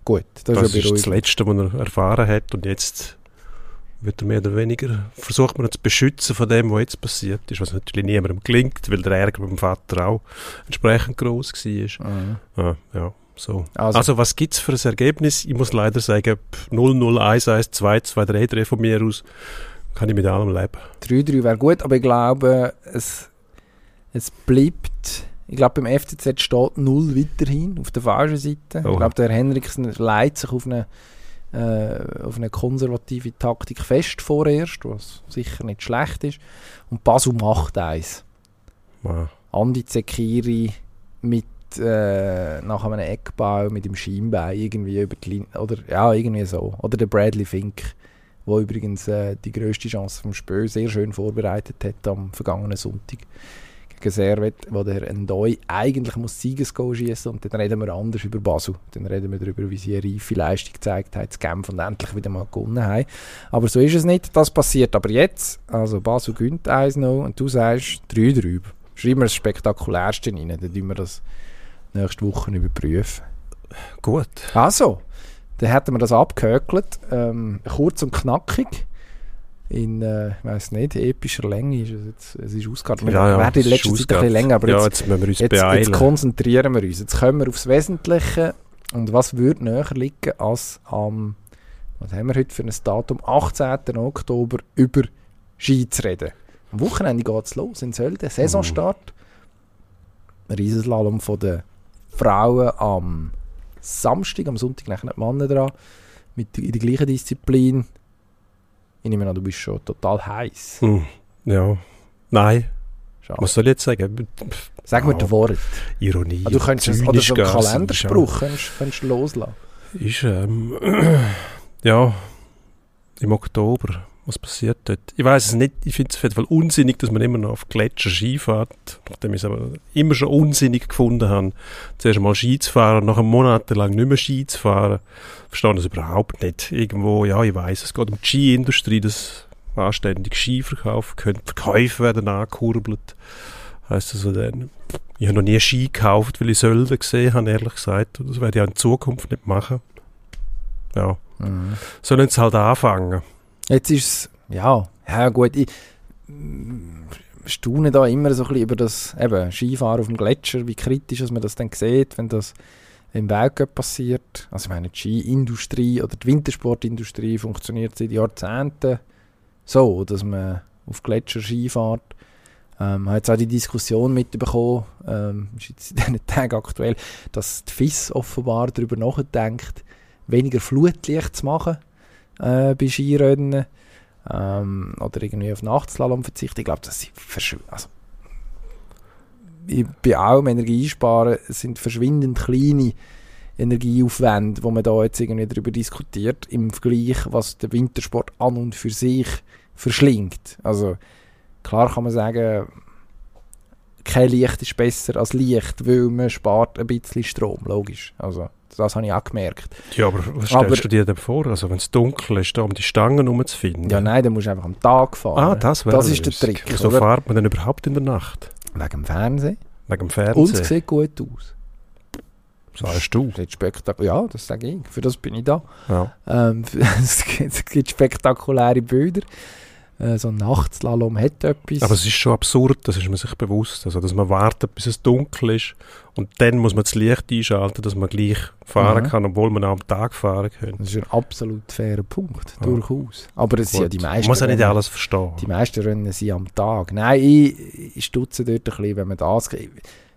Gut, das, das ist ist das. Letzte, was er erfahren hat und jetzt wird er mehr oder weniger versucht man zu beschützen von dem, was jetzt passiert ist, was natürlich niemandem gelingt, weil der Ärger beim Vater auch entsprechend groß war. Mhm. Ja, ja. So. Also, also was gibt es für ein Ergebnis? Ich muss leider sagen, 0, 0, 1, 1, 2, 2, 3, 3 von mir aus kann ich mit allem leben. 3, 3 wäre gut, aber ich glaube, es, es bleibt, ich glaube beim FCZ steht 0 weiterhin auf der falschen Seite. Oh. Ich glaube, der Henriksen leitet sich auf eine, äh, auf eine konservative Taktik fest vorerst, was sicher nicht schlecht ist. Und Basu macht eins. Wow. Andi Zekiri mit äh, nach einem Eckbau mit dem Schienbein irgendwie über die Linie, oder ja, irgendwie so. Oder der Bradley Fink, wo übrigens äh, die grösste Chance vom Spiel sehr schön vorbereitet hat am vergangenen Sonntag Servet, wo der Ndoi eigentlich muss Siegesgoal schießen und dann reden wir anders über Basel. Dann reden wir darüber, wie sie eine reife Leistung gezeigt haben, zu Genf und endlich wieder mal gewonnen haben. Aber so ist es nicht, das passiert aber jetzt. Also Basel gönnt 1-0 und du sagst 3-3. Schreiben wir das Spektakulärste rein, dann tun wir das nächste Woche überprüfen. Gut. Also, dann hätten wir das abgehökelt. Ähm, kurz und knackig. In, äh, ich weiß nicht, epischer Länge ist es jetzt. Es ist ausgegangen. Ja, ja, werden in letzter Zeit ein bisschen länger, aber ja, jetzt, jetzt, wir jetzt, jetzt konzentrieren wir uns. Jetzt kommen wir aufs Wesentliche. Und was würde näher liegen als am, was haben wir heute für ein Datum, 18. Oktober über Ski zu reden. Am Wochenende geht es los in Sölden, Saisonstart. Mhm. Riesenslalom von der Frauen am Samstag, am Sonntag nachher die Männer dran, mit, in der gleichen Disziplin. Ich nehme an, du bist schon total heiß. Hm, ja. Nein. Schade. Was soll ich jetzt sagen? Sag mir ja, das Wort. Ironie. Ah, du könntest es, oder so einen Kalenderspruch könntest, könntest du loslassen. Ist, ähm, ja, im Oktober was passiert dort. Ich weiß es nicht, ich finde es auf jeden Fall unsinnig, dass man immer noch auf Gletscher Ski fährt, nachdem ich es aber immer schon unsinnig gefunden habe, zuerst mal Ski zu fahren, nach einem Monat lang nicht mehr Ski zu fahren. Ich verstehe das überhaupt nicht. Irgendwo, ja, ich weiß, es geht um die Skiindustrie, dass anständig Ski verkaufen können, Verkäufe werden angekurbelt. Heißt also dann, ich habe noch nie Ski gekauft, weil ich Sölden gesehen habe, ehrlich gesagt. Das werde ich auch in Zukunft nicht machen. Ja. Mhm. Sollen sie halt anfangen. Jetzt ist es, ja, ja gut, ich staune da immer so ein bisschen über das eben, Skifahren auf dem Gletscher, wie kritisch man das dann sieht, wenn das im Weltcup passiert. Also ich meine, die Skiindustrie oder die Wintersportindustrie funktioniert seit Jahrzehnten so, dass man auf Gletscher Ski fährt. Ähm, habe jetzt auch die Diskussion mitbekommen, ähm, ist jetzt in diesen Tagen aktuell, dass die FIS offenbar darüber nachdenkt, weniger Flutlicht zu machen äh, bei Skirennen ähm, oder irgendwie auf Nachtslalom verzichten. Ich glaube, das sind also, bei allem Energiesparen sind verschwindend kleine Energieaufwände, wo man da jetzt irgendwie darüber diskutiert, im Vergleich, was der Wintersport an und für sich verschlingt. Also klar kann man sagen, kein Licht ist besser als Licht, weil man spart ein bisschen Strom, logisch. Also das habe ich auch gemerkt. Ja, aber was stellst aber, du dir denn vor? Also wenn es dunkel ist, da um die Stangen herumzufinden? Ja, nein, dann musst du einfach am Tag fahren. Ah, das wäre Das ist der Trick. Wieso oder? fährt man denn überhaupt in der Nacht? Wegen dem Fernsehen. Wegen dem Fernsehen? Und es sieht gut aus. Sagst du? Ja, das sage ich. Für das bin ich da. Ja. Ähm, es, gibt, es gibt spektakuläre Bilder. Äh, so ein Nachtslalom hat etwas. Aber es ist schon absurd, das ist man sich bewusst. Also, dass man wartet, bis es dunkel ist und dann muss man das Licht einschalten, dass man gleich fahren mhm. kann, obwohl man auch am Tag fahren kann. Das ist ein absolut fairer Punkt, ja. durchaus. Aber es sind ja die meisten. Man muss ja nicht alles verstehen. Die meisten Rennen sind am Tag. Nein, ich, ich stutze dort ein bisschen, wenn man das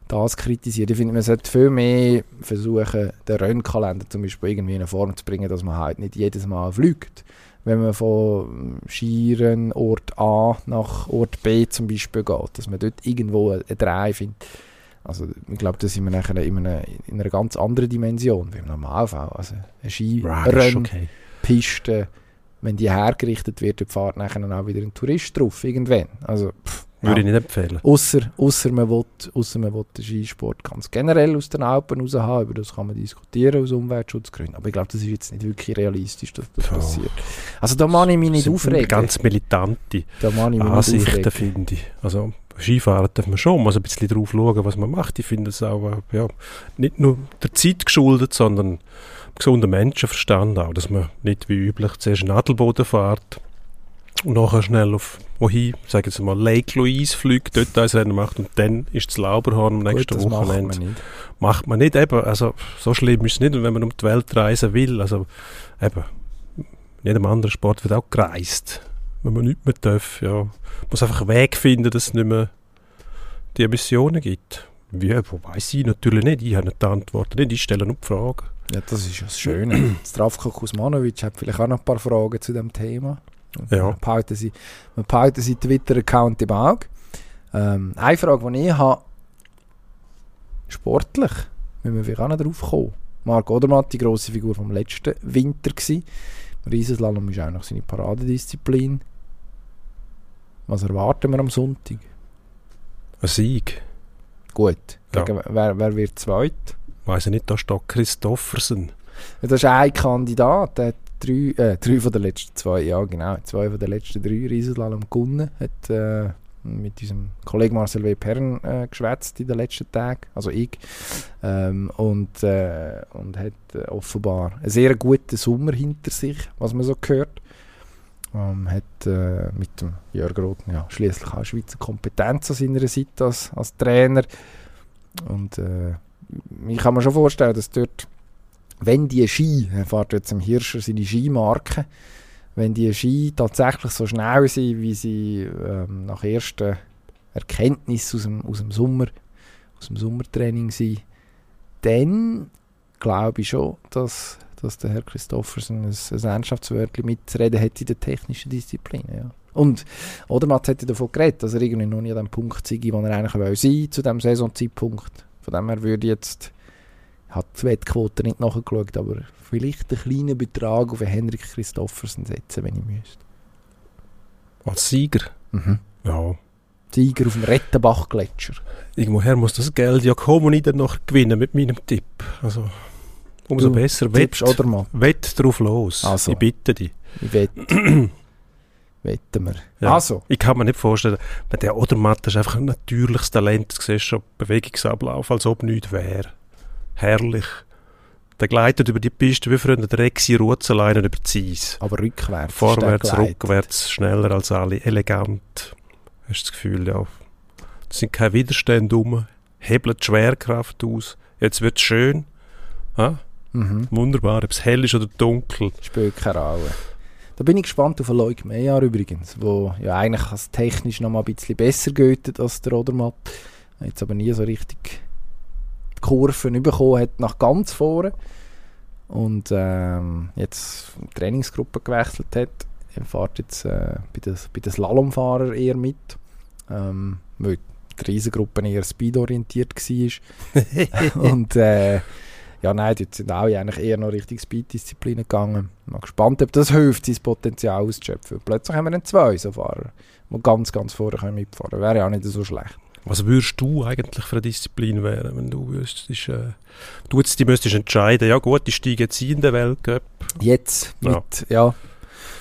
das kritisiert. Ich finde, man sollte viel mehr versuchen, den Rennkalender zum Beispiel irgendwie in eine Form zu bringen, dass man halt nicht jedes Mal fliegt wenn man von Schieren Ort A nach Ort B zum Beispiel geht, dass man dort irgendwo einen Dreh findet. Also ich glaube, da sind wir nachher in einer, in einer ganz anderen Dimension wie im Normalfall. Also eine Skirennpiste, okay. wenn die hergerichtet wird, fährt nachher auch wieder ein Tourist drauf, irgendwann. Also pff, würde ja. ich nicht empfehlen. Ausser, man will, ausser man will den Skisport ganz generell aus den Alpen raus haben. Über das kann man diskutieren aus Umweltschutzgründen. Aber ich glaube, das ist jetzt nicht wirklich realistisch, dass das oh. passiert. Also da mache ich mich nicht aufregen. ganz militante da ich Ansichten, finde ich. Also Skifahren darf man schon, muss ein bisschen drauf schauen, was man macht. Ich finde es auch ja, nicht nur der Zeit geschuldet, sondern gesunder Menschenverstand auch, dass man nicht wie üblich zuerst einen Nadelboden fährt und nachher schnell auf wohin, sagen Sie mal, Lake Louise fliegt, dort ein Rennen macht und dann ist das Lauberhorn am nächsten Gut, Wochenende. Macht man, nicht. macht man nicht. Eben, also so schlimm ist es nicht, wenn man um die Welt reisen will. Also eben, in jedem anderen Sport wird auch gereist. Wenn man nichts mehr darf, ja. muss einfach einen Weg finden, dass es nicht mehr die Emissionen gibt. Wie, wo weiß ich natürlich nicht. Ich habe nicht die Antworten nicht. Ich stelle nur die Frage. Ja, das ist das Schöne. Zdravko Kuzmanovic hat vielleicht auch noch ein paar Fragen zu dem Thema. Ja. Man behalten sie, man behalten sie Twitter-Account im Auge. Ähm, eine Frage, die ich habe, sportlich, müssen wir vielleicht auch noch drauf kommen. Marc Odermatt, die grosse Figur vom letzten Winter gewesen. Riesenslalom ist auch noch seine Paradedisziplin. Was erwarten wir am Sonntag? Ein Sieg. Gut. Ja. wer, wer wird zweit? Weiß ich nicht, da steht Christoffersen. das ist ein Kandidat, der hat drei, äh, drei von den letzten zwei, ja genau, zwei von den letzten drei Riesenslalom gewonnen. Hat äh, mit unserem Kollegen Marcel W. Perren äh, geschwätzt in den letzten Tagen, also ich. Ähm, und, äh, und hat äh, offenbar einen sehr guten Sommer hinter sich, was man so hört. Ähm, hat äh, mit dem Jörg Roth ja, schließlich auch Schweizer Kompetenz an seiner Seite als, als Trainer. Und äh, ich kann mir schon vorstellen, dass dort wenn die Ski, er fährt jetzt im Hirscher seine Skimarke, wenn die Ski tatsächlich so schnell sind, wie sie ähm, nach ersten Erkenntnissen aus dem, aus dem Sommer, aus dem Sommertraining sind, dann glaube ich schon, dass, dass der Herr Christoffersen ein, ein Ernsthaftswörtchen mitzureden hat in der technischen Disziplin. Ja. Und Odermatt hätte davon geredet, dass er irgendwie noch nie an dem Punkt sei, wo er eigentlich sein will, zu diesem Saisonzeitpunkt. Von dem her würde jetzt habe die Wettquote nicht nachgeschaut, aber vielleicht einen kleinen Betrag auf Henrik Christoffersen setzen, wenn ich müsste. Als Sieger? Mhm. Ja. Sieger auf dem Rettenbach-Gletscher. Irgendwoher muss das Geld ja kommen und ich dann noch gewinnen mit meinem Tipp. Also, umso du besser. Wett, oder mal? wett drauf los. Also, ich bitte dich. Ich wette. Wetten wir. Ja. Also. Ich kann mir nicht vorstellen, der Odermatt ist einfach ein natürliches Talent, du siehst schon Bewegungsablauf, als ob nichts wäre herrlich. Der gleitet über die Piste wie früher der Rexi Rutzeleinen über die Eis. Aber rückwärts. Vorwärts, rückwärts, schneller als alle, elegant. Hast du das Gefühl, ja. Es sind keine Widerstände um, hebelt die Schwerkraft aus. Jetzt wird es schön. Ah? Mhm. Wunderbar, ob es hell ist oder dunkel. Spielt keine Rolle. Da bin ich gespannt auf Leuk Meyer übrigens, wo ja eigentlich als technisch noch mal ein bisschen besser geht als der Odermatt. Jetzt aber nie so richtig Kurven bekommen hat nach ganz vorne und ähm, jetzt die Trainingsgruppe gewechselt hat. Er fährt jetzt äh, bei den, bei den Slalomfahrern eher mit, ähm, weil die Riesengruppe eher speedorientiert war. und äh, ja, nein, dort sind auch eigentlich eher noch Richtung Speed-Disziplinen gegangen. Ich bin gespannt, ob das hilft, sein Potenzial auszuschöpfen. Plötzlich haben wir dann zwei so Fahrer, die ganz, ganz vorne mitfahren können. Wäre ja auch nicht so schlecht. Was würdest du eigentlich für eine Disziplin wären, wenn du wüsstest, äh, du jetzt die müsstest entscheiden, ja gut, ich steige jetzt in den Weltcup. Jetzt, ja. Mit, ja.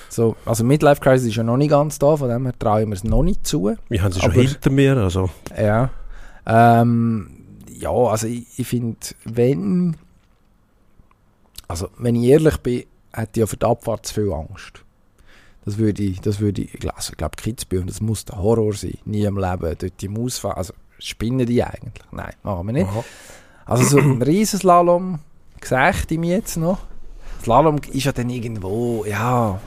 So, also Midlife Crisis ist ja noch nicht ganz da, von dem her traue ich mir es noch nicht zu. Wir haben sie schon hinter mir, also. Ja. Ähm, ja, also ich, ich finde, wenn, also wenn ich ehrlich bin, hätte ich ja für die Abfahrt zu viel Angst. Das würde ich, das würde ich, also ich glaube Kitzbühel, das muss der Horror sein. Nie im Leben dort die Maus fahren. Also spinnen die eigentlich? Nein, machen wir nicht. Aha. Also so ein Riesenslalom sehe ich mir jetzt noch. Slalom ist ja dann irgendwo, ja,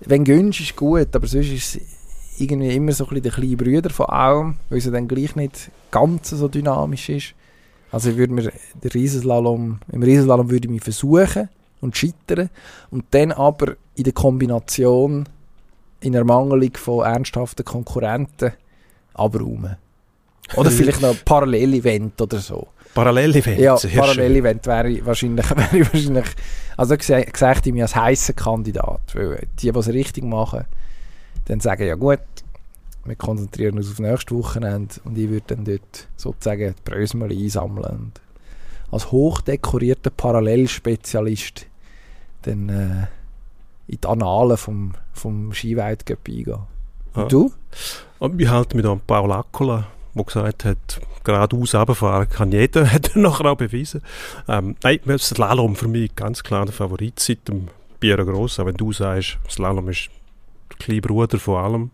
wenn Günsch ist gut, aber sonst ist es irgendwie immer so ein bisschen der kleine Brüder von allem, weil es dann gleich nicht ganz so dynamisch ist. Also ich würde mir den Riesenslalom, im Riesenslalom würde ich mich versuchen, und scheitern. Und dann aber in der Kombination, in Ermangelung von ernsthaften Konkurrenten, abräumen. Oder vielleicht noch ein Parallelevent oder so. Parallelevent? Ja, Parallelevent wäre wahrscheinlich, wäre wahrscheinlich, also sehe ich mich als heißer Kandidat. Weil die, die es richtig machen, dann sagen, ja gut, wir konzentrieren uns auf nächste Wochenende und ich würde dann dort sozusagen die Brösmel einsammeln. Und als hochdekorierter Parallelspezialist dann äh, in die Annalen vom, vom Skiweltcup eingehen. Und ja. du? Und wir halten mit an Paul Accola, der gesagt hat, geradeaus runterfahren kann jeder, hat er nachher auch bewiesen. Ähm, nein, Slalom für mich ganz klar der Favorit seit dem Piero Gross, auch wenn du sagst, Slalom ist der kleine Bruder von allem.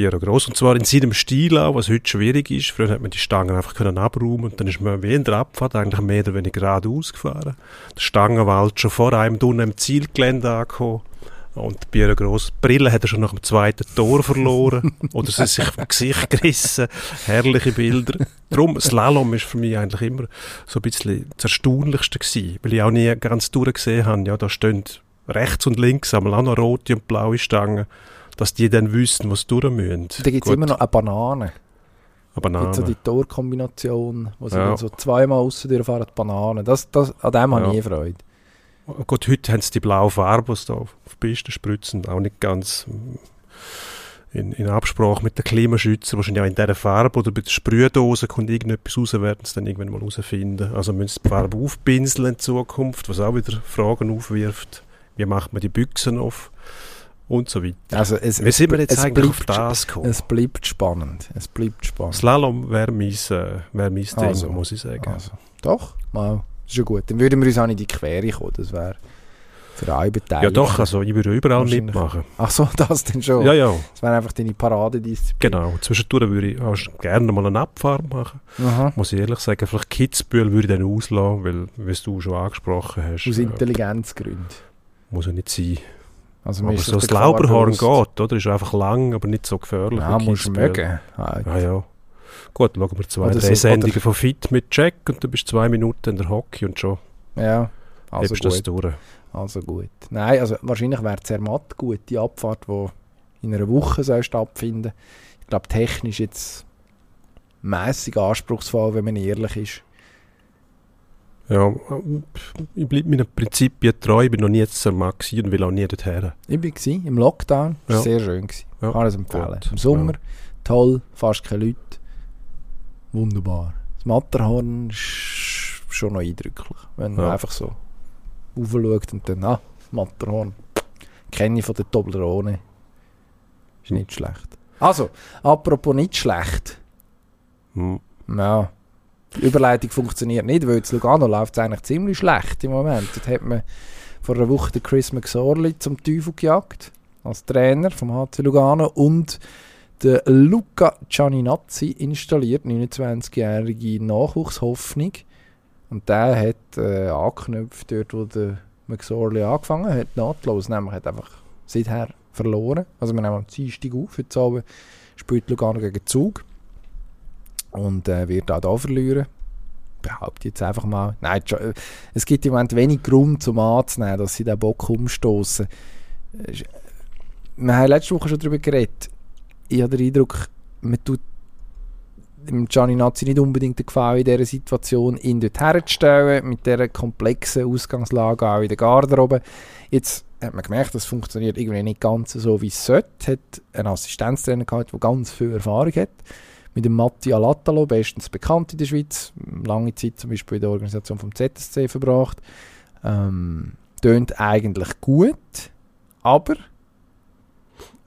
Piero Gross. Und zwar in seinem Stil auch, was heute schwierig ist. Früher hat man die Stangen einfach können abräumen und dann ist man wie in der Abfahrt eigentlich mehr oder weniger geradeaus gefahren. Der Stangenwald schon vor einem unten im Zielgelände angekommen. Und Piero Gross, die Brille hat er schon nach dem zweiten Tor verloren. oder sie sich vom Gesicht gerissen. Herrliche Bilder. Darum, Slalom ist für mich eigentlich immer so ein bisschen das Erstaunlichste gewesen. Weil ich auch nie ganz durchgesehen habe. Ja, da stehen rechts und links einmal auch noch rote und blaue Stangen dass die dann wüssten, was durch müssen. Da gibt es immer noch eine Banane. Eine Banane. Gibt so die Torkombination, wo sie ja. dann so zweimal aussen durchfahren, die Banane. Das, das, an dem ja. habe ich Freude. Gut, heute haben sie die blaue Farbe, die da auf die Piste spritzen, auch nicht ganz in, in Absprache mit den Klimaschützern, wahrscheinlich auch in dieser Farbe oder bei der Sprühdose kommt irgendetwas raus, werden sie dann irgendwann mal herausfinden. Also müssen sie die Farbe aufpinseln in Zukunft, was auch wieder Fragen aufwirft. Wie macht man die Büchsen auf? Und so weiter. Also es, Wie sind wir jetzt eigentlich auf das gekommen? Es bleibt spannend. Es bleibt spannend. Slalom wäre mein, äh, wär mein Ding, also, muss ich sagen. Also. Doch, mal. Das ist ja gut. Dann würden wir uns auch nicht in die Quere kommen. Das wäre für alle Beteiligten. Ja doch, also ich würde überall mitmachen. Ach so, das denn schon? Ja, ja. Das wäre einfach deine Paradedisziplin. Genau. Zwischendurch würde ich auch gerne mal eine Abfahrt machen. Aha. Muss ich ehrlich sagen. Vielleicht Kitzbühel würde ich dann auslassen, weil, wie du schon angesprochen hast. Aus äh, Intelligenzgründen. Muss ja nicht sein. Also aber so das Lauberhorn geht, oder? Ist einfach lang, aber nicht so gefährlich. Ja, musst du mögen. Halt. Ja, ja. Gut, schauen wir zwei, oder drei Sendungen von Fit mit Jack und du bist zwei Minuten in der Hockey und schon. Ja, also gut. das durch. Also gut. Nein, also wahrscheinlich wäre Zermatt gut, die Abfahrt, die in einer Woche soll stattfinden Ich glaube, technisch jetzt mäßig anspruchsvoll, wenn man ehrlich ist. Ja, ich bleibe meinen Prinzipien treu. Ich bin noch nie jetzt Zermatt und will auch nie dorthin. Ich war im Lockdown. War sehr schön. Gewesen. Ja. Kann es empfehlen. Gut. Im Sommer, ja. toll, fast keine Leute. Wunderbar. Das Matterhorn ist schon noch eindrücklich. Wenn man einfach so aufschaut und dann, ah, Matterhorn. Kenne ich von der Toblerone. Ist nicht schlecht. Also, apropos nicht schlecht. Hm. Ja die Überleitung funktioniert nicht, weil in Lugano läuft es eigentlich ziemlich schlecht im Moment. Dort hat man vor einer Woche den Chris McSorley zum Teufel gejagt, als Trainer vom HC Lugano und den Luca Gianinazzi installiert, 29-jährige Nachwuchshoffnung. Und der hat äh, angeknüpft dort, wo der McSorley angefangen hat, nahtlos, nämlich hat einfach seither verloren. Also wir nehmen am Dienstag auf, heute Abend spielt Lugano gegen Zug und äh, wird auch da verlieren. Behaupte jetzt einfach mal. Nein, äh, es gibt im Moment wenig Grund zum anzunehmen, dass sie den Bock umstoßen. Wir haben letzte Woche schon darüber geredet. Ich habe den Eindruck, man tut dem Gianni Nazzi nicht unbedingt den Gefallen in dieser Situation, ihn dort herzustellen, mit dieser komplexen Ausgangslage auch in der Garderobe. Jetzt hat man gemerkt, das funktioniert irgendwie nicht ganz so, wie es sollte. Hat einen Assistenztrainer gehabt, der ganz viel Erfahrung hat mit dem Matti Alatalo, bestens bekannt in der Schweiz, lange Zeit zum Beispiel in der Organisation vom ZSC verbracht. Ähm, tönt eigentlich gut, aber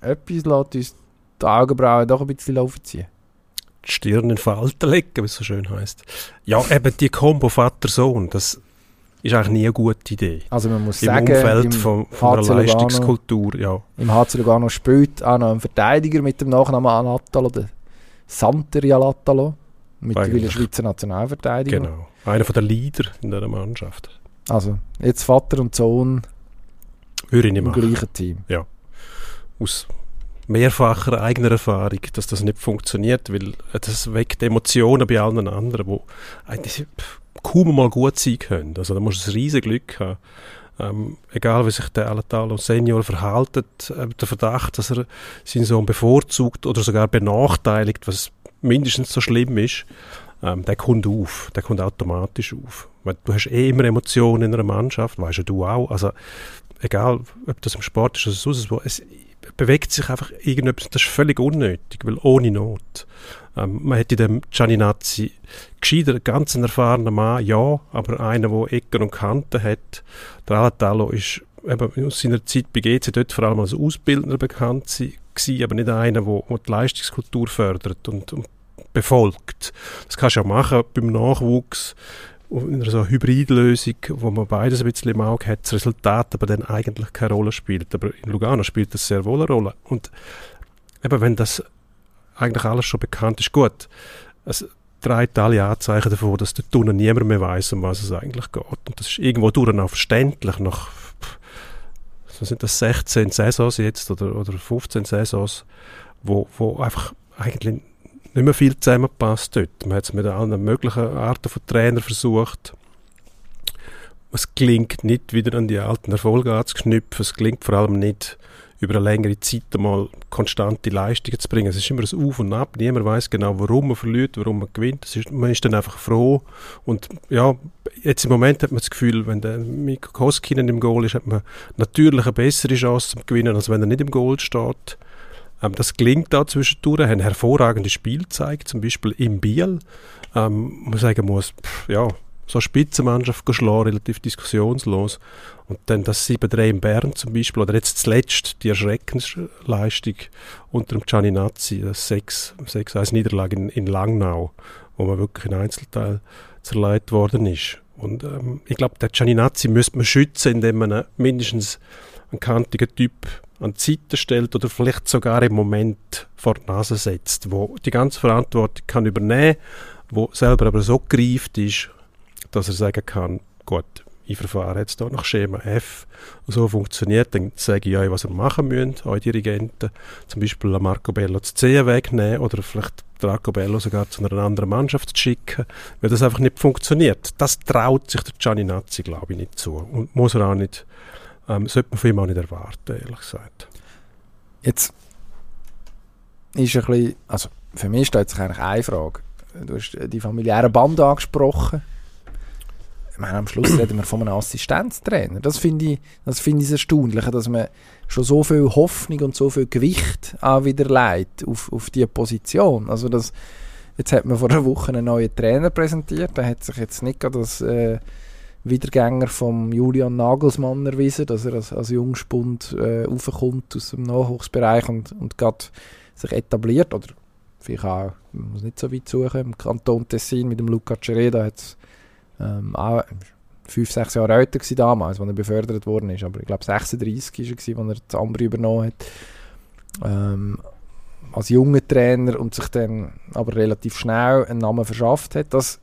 etwas lässt uns die Augenbrauen doch ein bisschen laufen ziehen. Die Stirn in Falten legen, wie es so schön heisst. Ja, eben die Kombo Vater-Sohn, das ist eigentlich nie eine gute Idee. Also man muss Im sagen, Umfeld im von, von einer Leistungskultur, ja. Im HC Lugano spielt auch noch ein Verteidiger mit dem Nachnamen Anatalo, der Santer Jalatalo, mittlerweile Schweizer Nationalverteidiger. Genau, einer der Leader in dieser Mannschaft. Also, jetzt Vater und Sohn Würde ich nicht im machen. gleichen Team. Ja, aus mehrfacher eigener Erfahrung, dass das nicht funktioniert, weil das weckt Emotionen bei allen anderen, die eigentlich kaum mal gut sein können. Also da muss ein riesiges Glück haben. Ähm, egal wie sich der Alatalo Senior verhaltet, äh, der Verdacht, dass er seinen Sohn bevorzugt oder sogar benachteiligt, was mindestens so schlimm ist, ähm, der kommt auf, der kommt automatisch auf. Weil du hast eh immer Emotionen in einer Mannschaft, weißt ja du auch. Also egal, ob das im Sport ist oder sonst wo, es bewegt sich einfach irgendetwas, das ist völlig unnötig, weil ohne Not. Ähm, man hätte dem Gianninazzi gescheiter, ganz ein erfahrener Mann, ja, aber einer, der Ecken und Kanten hat. Der Alatalo ist eben aus seiner Zeit bei GC dort vor allem als Ausbildner bekannt gewesen, aber nicht einer, der, der die Leistungskultur fördert und, und befolgt. Das kannst du ja machen beim Nachwuchs in einer so Hybridlösung, wo man beides ein bisschen im Auge hat, das Resultat aber dann eigentlich keine Rolle spielt. Aber in Lugano spielt das sehr wohl eine Rolle. Und eben, wenn das eigentlich alles schon bekannt ist, gut, es trägt alle Anzeichen davon, dass der Tunnel niemand mehr weiß, um was es eigentlich geht. Und das ist irgendwo durch auch verständlich, nach so sind das 16 Saisons jetzt oder, oder 15 Saisons, wo, wo einfach eigentlich nicht mehr viel zusammenpasst dort. Man hat es mit allen möglichen Arten von Trainern versucht. Es gelingt nicht, wieder an die alten Erfolge anzuknüpfen. Es gelingt vor allem nicht, über eine längere Zeit einmal konstante Leistungen zu bringen. Es ist immer ein Auf und Ab. Niemand weiß genau, warum man verliert, warum man gewinnt. Ist, man ist dann einfach froh. Und ja, jetzt im Moment hat man das Gefühl, wenn der Mikko Koskinen im Goal ist, hat man natürlich eine bessere Chance zu gewinnen, als wenn er nicht im Goal steht. Ähm, das gelingt da zwischendurch, haben hervorragende Spiel gezeigt, zum Beispiel im Biel. Ähm, man sagen muss, pff, ja, so eine Spitzenmannschaft geschlagen, relativ diskussionslos. Und dann das 7-3 in Bern zum Beispiel, oder jetzt zuletzt die Erschreckensleistung unter dem Gianninazzi, das 6-1 Niederlage in, in Langnau, wo man wirklich in Einzelteil zerlegt worden ist. Und ähm, ich glaube, der Gianninazzi müsste man schützen, indem man mindestens einen kantigen Typ an die Seite stellt oder vielleicht sogar im Moment vor die Nase setzt, wo die ganze Verantwortung kann übernehmen, wo selber aber so gereift ist, dass er sagen kann, gut, ich verfahre jetzt hier nach Schema F, so funktioniert, dann sage ich euch, was ihr machen müsst, euch Dirigenten, zum Beispiel Marco Bello zu C wegnehmen oder vielleicht Marco Bello sogar zu einer anderen Mannschaft zu schicken, weil das einfach nicht funktioniert. Das traut sich der Gianni Nazzi, glaube ich, nicht zu und muss er auch nicht ähm, sollte man von ihm auch nicht erwarten, ehrlich gesagt. Jetzt ist ein bisschen, also für mich stellt sich eigentlich eine Frage. Du hast die familiären Band angesprochen. Meine, am Schluss reden wir von einem Assistenztrainer. Das finde ich, das finde ich erstaunlich, dass man schon so viel Hoffnung und so viel Gewicht auch wieder leitet auf, auf diese Position. Also das, jetzt hat man vor einer Woche einen neuen Trainer präsentiert, der hat sich jetzt nicht gerade das äh, Wiedergänger von Julian Nagelsmann erwiesen, dass er als, als Jungspund äh, aufkommt aus dem Nachwuchsbereich und, und gerade sich etabliert. Oder vielleicht auch, man muss nicht so weit suchen, im Kanton Tessin mit dem Luca Cereda hat es ähm, auch fünf, sechs Jahre älter gewesen damals, als er befördert worden ist. Aber ich glaube 36 war er, als er das Ambri übernommen hat. Ähm, als junger Trainer und sich dann aber relativ schnell einen Namen verschafft hat. Das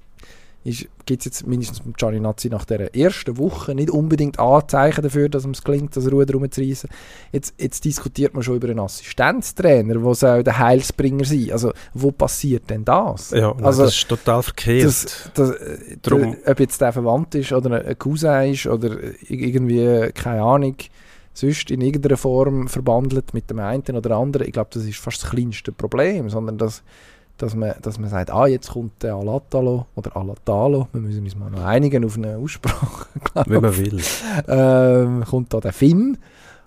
gibt es jetzt mindestens mit Gianni Nazzi nach der ersten Woche nicht unbedingt Anzeichen dafür, dass es gelingt, das Ruder rumzureißen. Jetzt, jetzt diskutiert man schon über einen Assistenztrainer, der soll der Heilsbringer sein. Also wo passiert denn das? Ja, also, das ist total verkehrt. Das, das, Drum. Der, ob jetzt der verwandt ist oder ein Cousin ist oder irgendwie, keine Ahnung, sonst in irgendeiner Form verbandelt mit dem einen oder anderen, ich glaube, das ist fast das kleinste Problem, sondern das dass man, dass man sagt, ah, jetzt kommt der Alatalo oder Alatalo, wir müssen uns mal noch einigen auf eine Aussprache, Wenn man will. Ähm, kommt da der Finn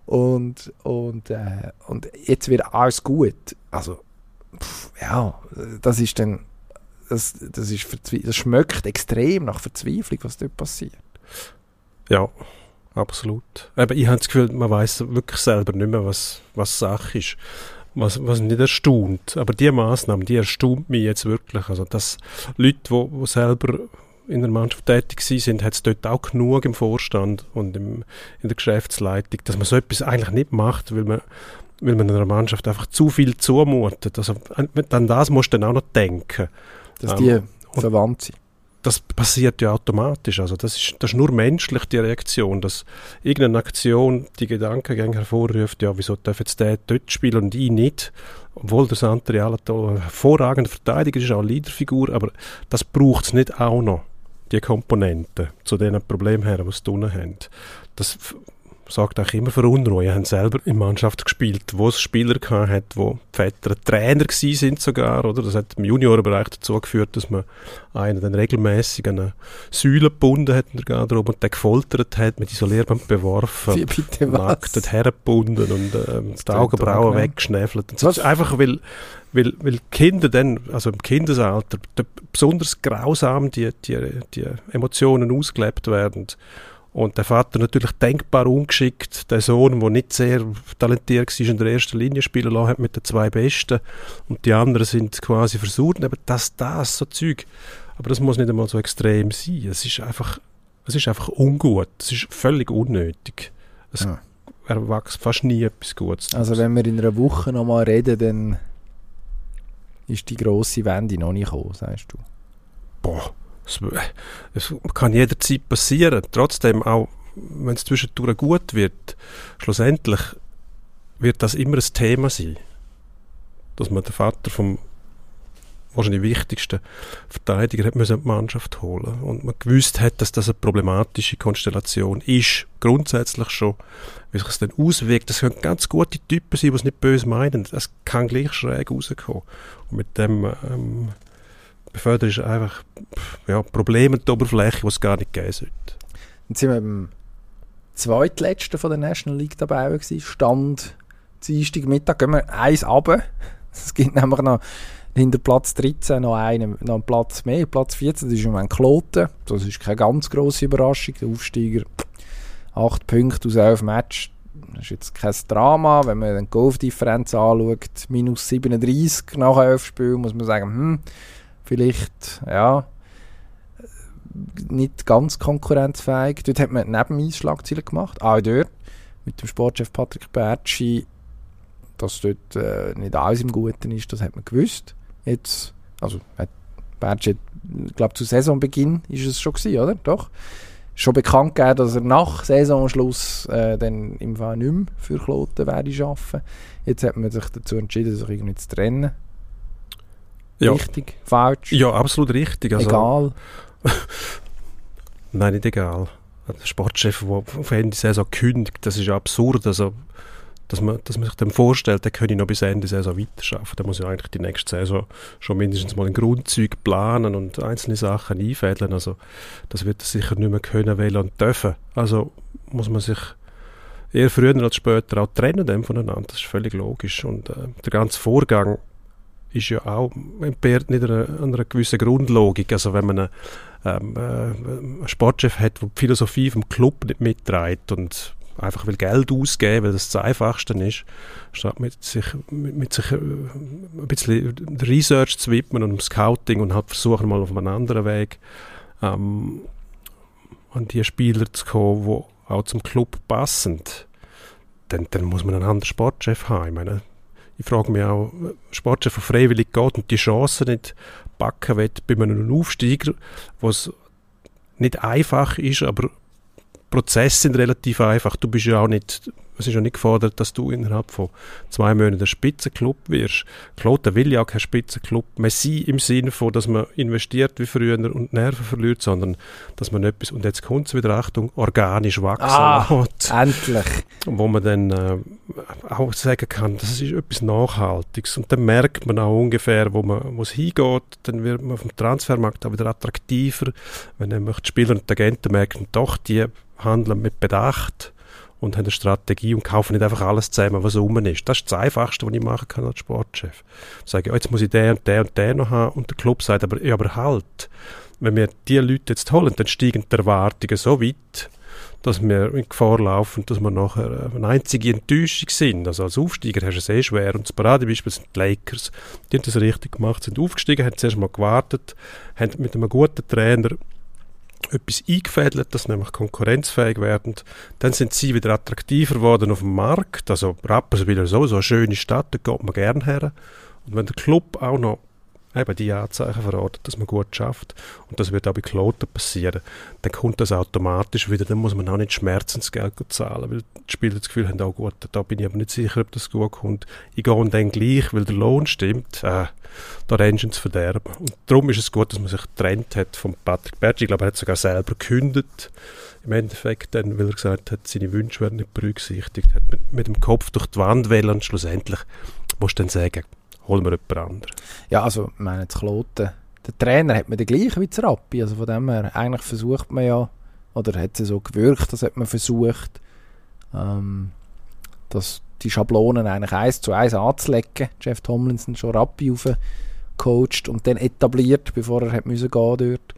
und, und, äh, und jetzt wird alles gut. Also, pff, ja, das ist dann, das, das, ist das schmeckt extrem nach Verzweiflung, was dort passiert. Ja, absolut. Aber ich habe das Gefühl, man weiß wirklich selber nicht mehr, was, was Sache ist was, was nicht erstaunt. Aber die Maßnahme, die erstaunt mich jetzt wirklich. Also, dass Leute, die, die selber in der Mannschaft tätig sind, hat es dort auch genug im Vorstand und im, in der Geschäftsleitung, dass man so etwas eigentlich nicht macht, weil man, weil man einer Mannschaft einfach zu viel zumutet. Also, an das musst du dann auch noch denken. Dass die ähm, verwandt sind das passiert ja automatisch. Also das ist, das ist nur menschlich, die Reaktion, dass irgendeine Aktion die Gedankengänge hervorruft, ja, wieso darf jetzt der dort spielen und ich nicht? Obwohl der Santri Alato ein hervorragender Verteidiger ist, auch eine Leaderfigur, aber das braucht es nicht auch noch, die Komponenten zu diesen Problemen her, die sie unten haben. Das sorgt auch immer für Unruhe. Wir haben selber in Mannschaft gespielt, wo es Spieler hat, wo Väter Trainer gewesen sind sogar, oder? Das hat im Juniorenbereich dazu geführt, dass man einen dann regelmäßig an eine Säule gebunden hat in der Garderobe und den gefoltert hat, mit Isolierband beworfen, Wie bitte was? nackt hergebunden und ähm, die Augenbrauen weggeschnäffelt. Und so. Einfach weil, weil, weil Kinder dann, also im Kindesalter, besonders grausam die, die, die Emotionen ausgelebt werden und der Vater natürlich denkbar ungeschickt, der Sohn, der nicht sehr talentiert war, in der ersten Linie spielen lassen hat mit den zwei Besten und die anderen sind quasi versucht. Aber dass das so Zeug Aber das muss nicht einmal so extrem sein. Es ist einfach, es ist einfach ungut. Es ist völlig unnötig. Es ja. erwächst fast nie etwas Gutes. Also wenn wir in einer Woche nochmal reden, dann ist die grosse Wende noch nicht gekommen, sagst du? Boah, es, kann jederzeit passieren. Trotzdem, auch wenn es zwischendurch gut wird, schlussendlich wird das immer ein Thema sein. Dass man den Vater vom wahrscheinlich wichtigsten Verteidiger hat müssen die Mannschaft holen und man gewusst hat, dass das eine problematische Konstellation ist, grundsätzlich schon, wie sich das dann auswirkt. Das können ganz gute Typen sein, die es nicht böse meinen. Das kann gleich schräg rauskommen. Und mit dem ähm, befördert ist einfach ja, Probleme der Oberfläche, die es gar nicht geben sollte. Jetzt sind wir beim zweitletzten von der National League dabei gewesen. Stand Dienstag Mittag gehen wir eins runter. Es gibt nämlich noch hinter Platz 13 noch einen, noch einen Platz mehr. Platz 14, das ist im Moment Kloten. Das ist keine ganz grosse Überraschung. Der Aufsteiger 8 Punkte aus 11 Matches. Das ist jetzt kein Drama. Wenn man die Golfdifferenz anschaut, minus 37 nach 11 Spielen, muss man sagen, hm, vielleicht, ja, nicht ganz konkurrenzfähig. Dort hat man Nebeneinschlagziele gemacht, auch dort, mit dem Sportchef Patrick Bertschi, dass dort äh, nicht alles im Guten ist, das hat man gewusst. Jetzt, also hat Bertschi, ich glaube zu Saisonbeginn ist es schon gewesen, oder? Doch. Schon bekannt gegeben, dass er nach Saisonschluss äh, dann im Fall nicht mehr für Kloten werde arbeiten. Jetzt hat man sich dazu entschieden, sich irgendwie zu trennen. Ja. Richtig? Falsch? Ja, absolut richtig. Also, egal? Nein, nicht egal. Der Sportchef, der auf Ende Saison kündigt, das ist absurd. Also, dass man, dass man sich dem vorstellt, der könnte noch bis Ende Saison weiterarbeiten. Der muss ja eigentlich die nächste Saison schon mindestens mal ein Grundzeug planen und einzelne Sachen einfädeln. Also das wird er sicher nicht mehr können, wollen und dürfen. Also muss man sich eher früher als später auch trennen dem voneinander. Das ist völlig logisch. Und äh, der ganze Vorgang ist ja auch entbehrt nicht einer, einer gewissen Grundlogik. Also wenn man einen, ähm, äh, einen Sportchef hat, der die Philosophie vom Club nicht mitträgt und einfach will Geld ausgeben, weil das das Einfachste ist, statt mit sich, mit, mit sich äh, ein bisschen Research zu widmen und um Scouting und halt versuchen mal auf einem anderen Weg ähm, an die Spieler zu kommen, die auch zum Club passen, dann, dann muss man einen anderen Sportchef haben. Ich meine, ich frage mich auch, Sportchef, der freiwillig geht und die Chance nicht backen will bei einem Aufsteiger, was nicht einfach ist, aber Prozesse sind relativ einfach. Du bist ja auch nicht es ist ja nicht gefordert, dass du innerhalb von zwei Monaten ein Spitzenclub wirst. Kloten will ja auch kein Spitzenclub mehr sein, im Sinne von, dass man investiert wie früher und Nerven verliert, sondern dass man etwas, und jetzt kommt es wieder, Achtung, organisch wachsen ah, lässt. endlich. Wo man dann äh, auch sagen kann, das ist etwas Nachhaltiges. Und dann merkt man auch ungefähr, wo man es hingeht. Dann wird man auf dem Transfermarkt auch wieder attraktiver. Wenn dann die Spieler und die Agenten merken, doch, die handeln mit Bedacht und haben eine Strategie und kaufen nicht einfach alles zusammen, was rum ist. Das ist das Einfachste, was ich machen kann als Sportchef. Ich sage, ja, jetzt muss ich den und den und den noch haben und der Club sagt, aber, ja, aber halt, wenn wir diese Leute jetzt holen, dann steigen die Erwartungen so weit, dass wir in Gefahr laufen, dass wir nachher eine einzige Enttäuschung sind. Also als Aufsteiger hast du es eh schwer. Und das Paradebeispiel sind die Lakers. Die haben das richtig gemacht, sind aufgestiegen, haben zuerst mal gewartet, haben mit einem guten Trainer etwas eingefädelt, dass nämlich konkurrenzfähig werden. Dann sind sie wieder attraktiver geworden auf dem Markt. Also Rapperswil ist so, so eine schöne Stadt, da geht man gerne her. Und wenn der Club auch noch eben die Anzeichen verraten, dass man gut schafft. Und das wird auch bei Kloten passieren, dann kommt das automatisch wieder, dann muss man auch nicht Schmerzensgeld zahlen, weil die Spieler das Gefühl haben, oh gut, da bin ich aber nicht sicher, ob das gut kommt. Ich gehe dann gleich, weil der Lohn stimmt, äh, da rennst du ins Verderben. Und darum ist es gut, dass man sich getrennt hat von Patrick Bergi. Ich glaube, er hat sogar selber gekündigt, im Endeffekt dann, weil er gesagt hat, seine Wünsche werden nicht berücksichtigt, hat mit, mit dem Kopf durch die Wand wählen und schlussendlich musst du dann sagen, holen wir jemand anderen. Ja, also, ich meine, jetzt Kloten, der Trainer hat man den gleichen wie Rappi, also von dem her, eigentlich versucht man ja, oder hat es so gewirkt, dass hat man versucht, ähm, dass die Schablonen eigentlich eins zu eins anzulegen. Jeff Tomlinson schon Rappi aufgecoacht und dann etabliert, bevor er hat müssen gehen dort.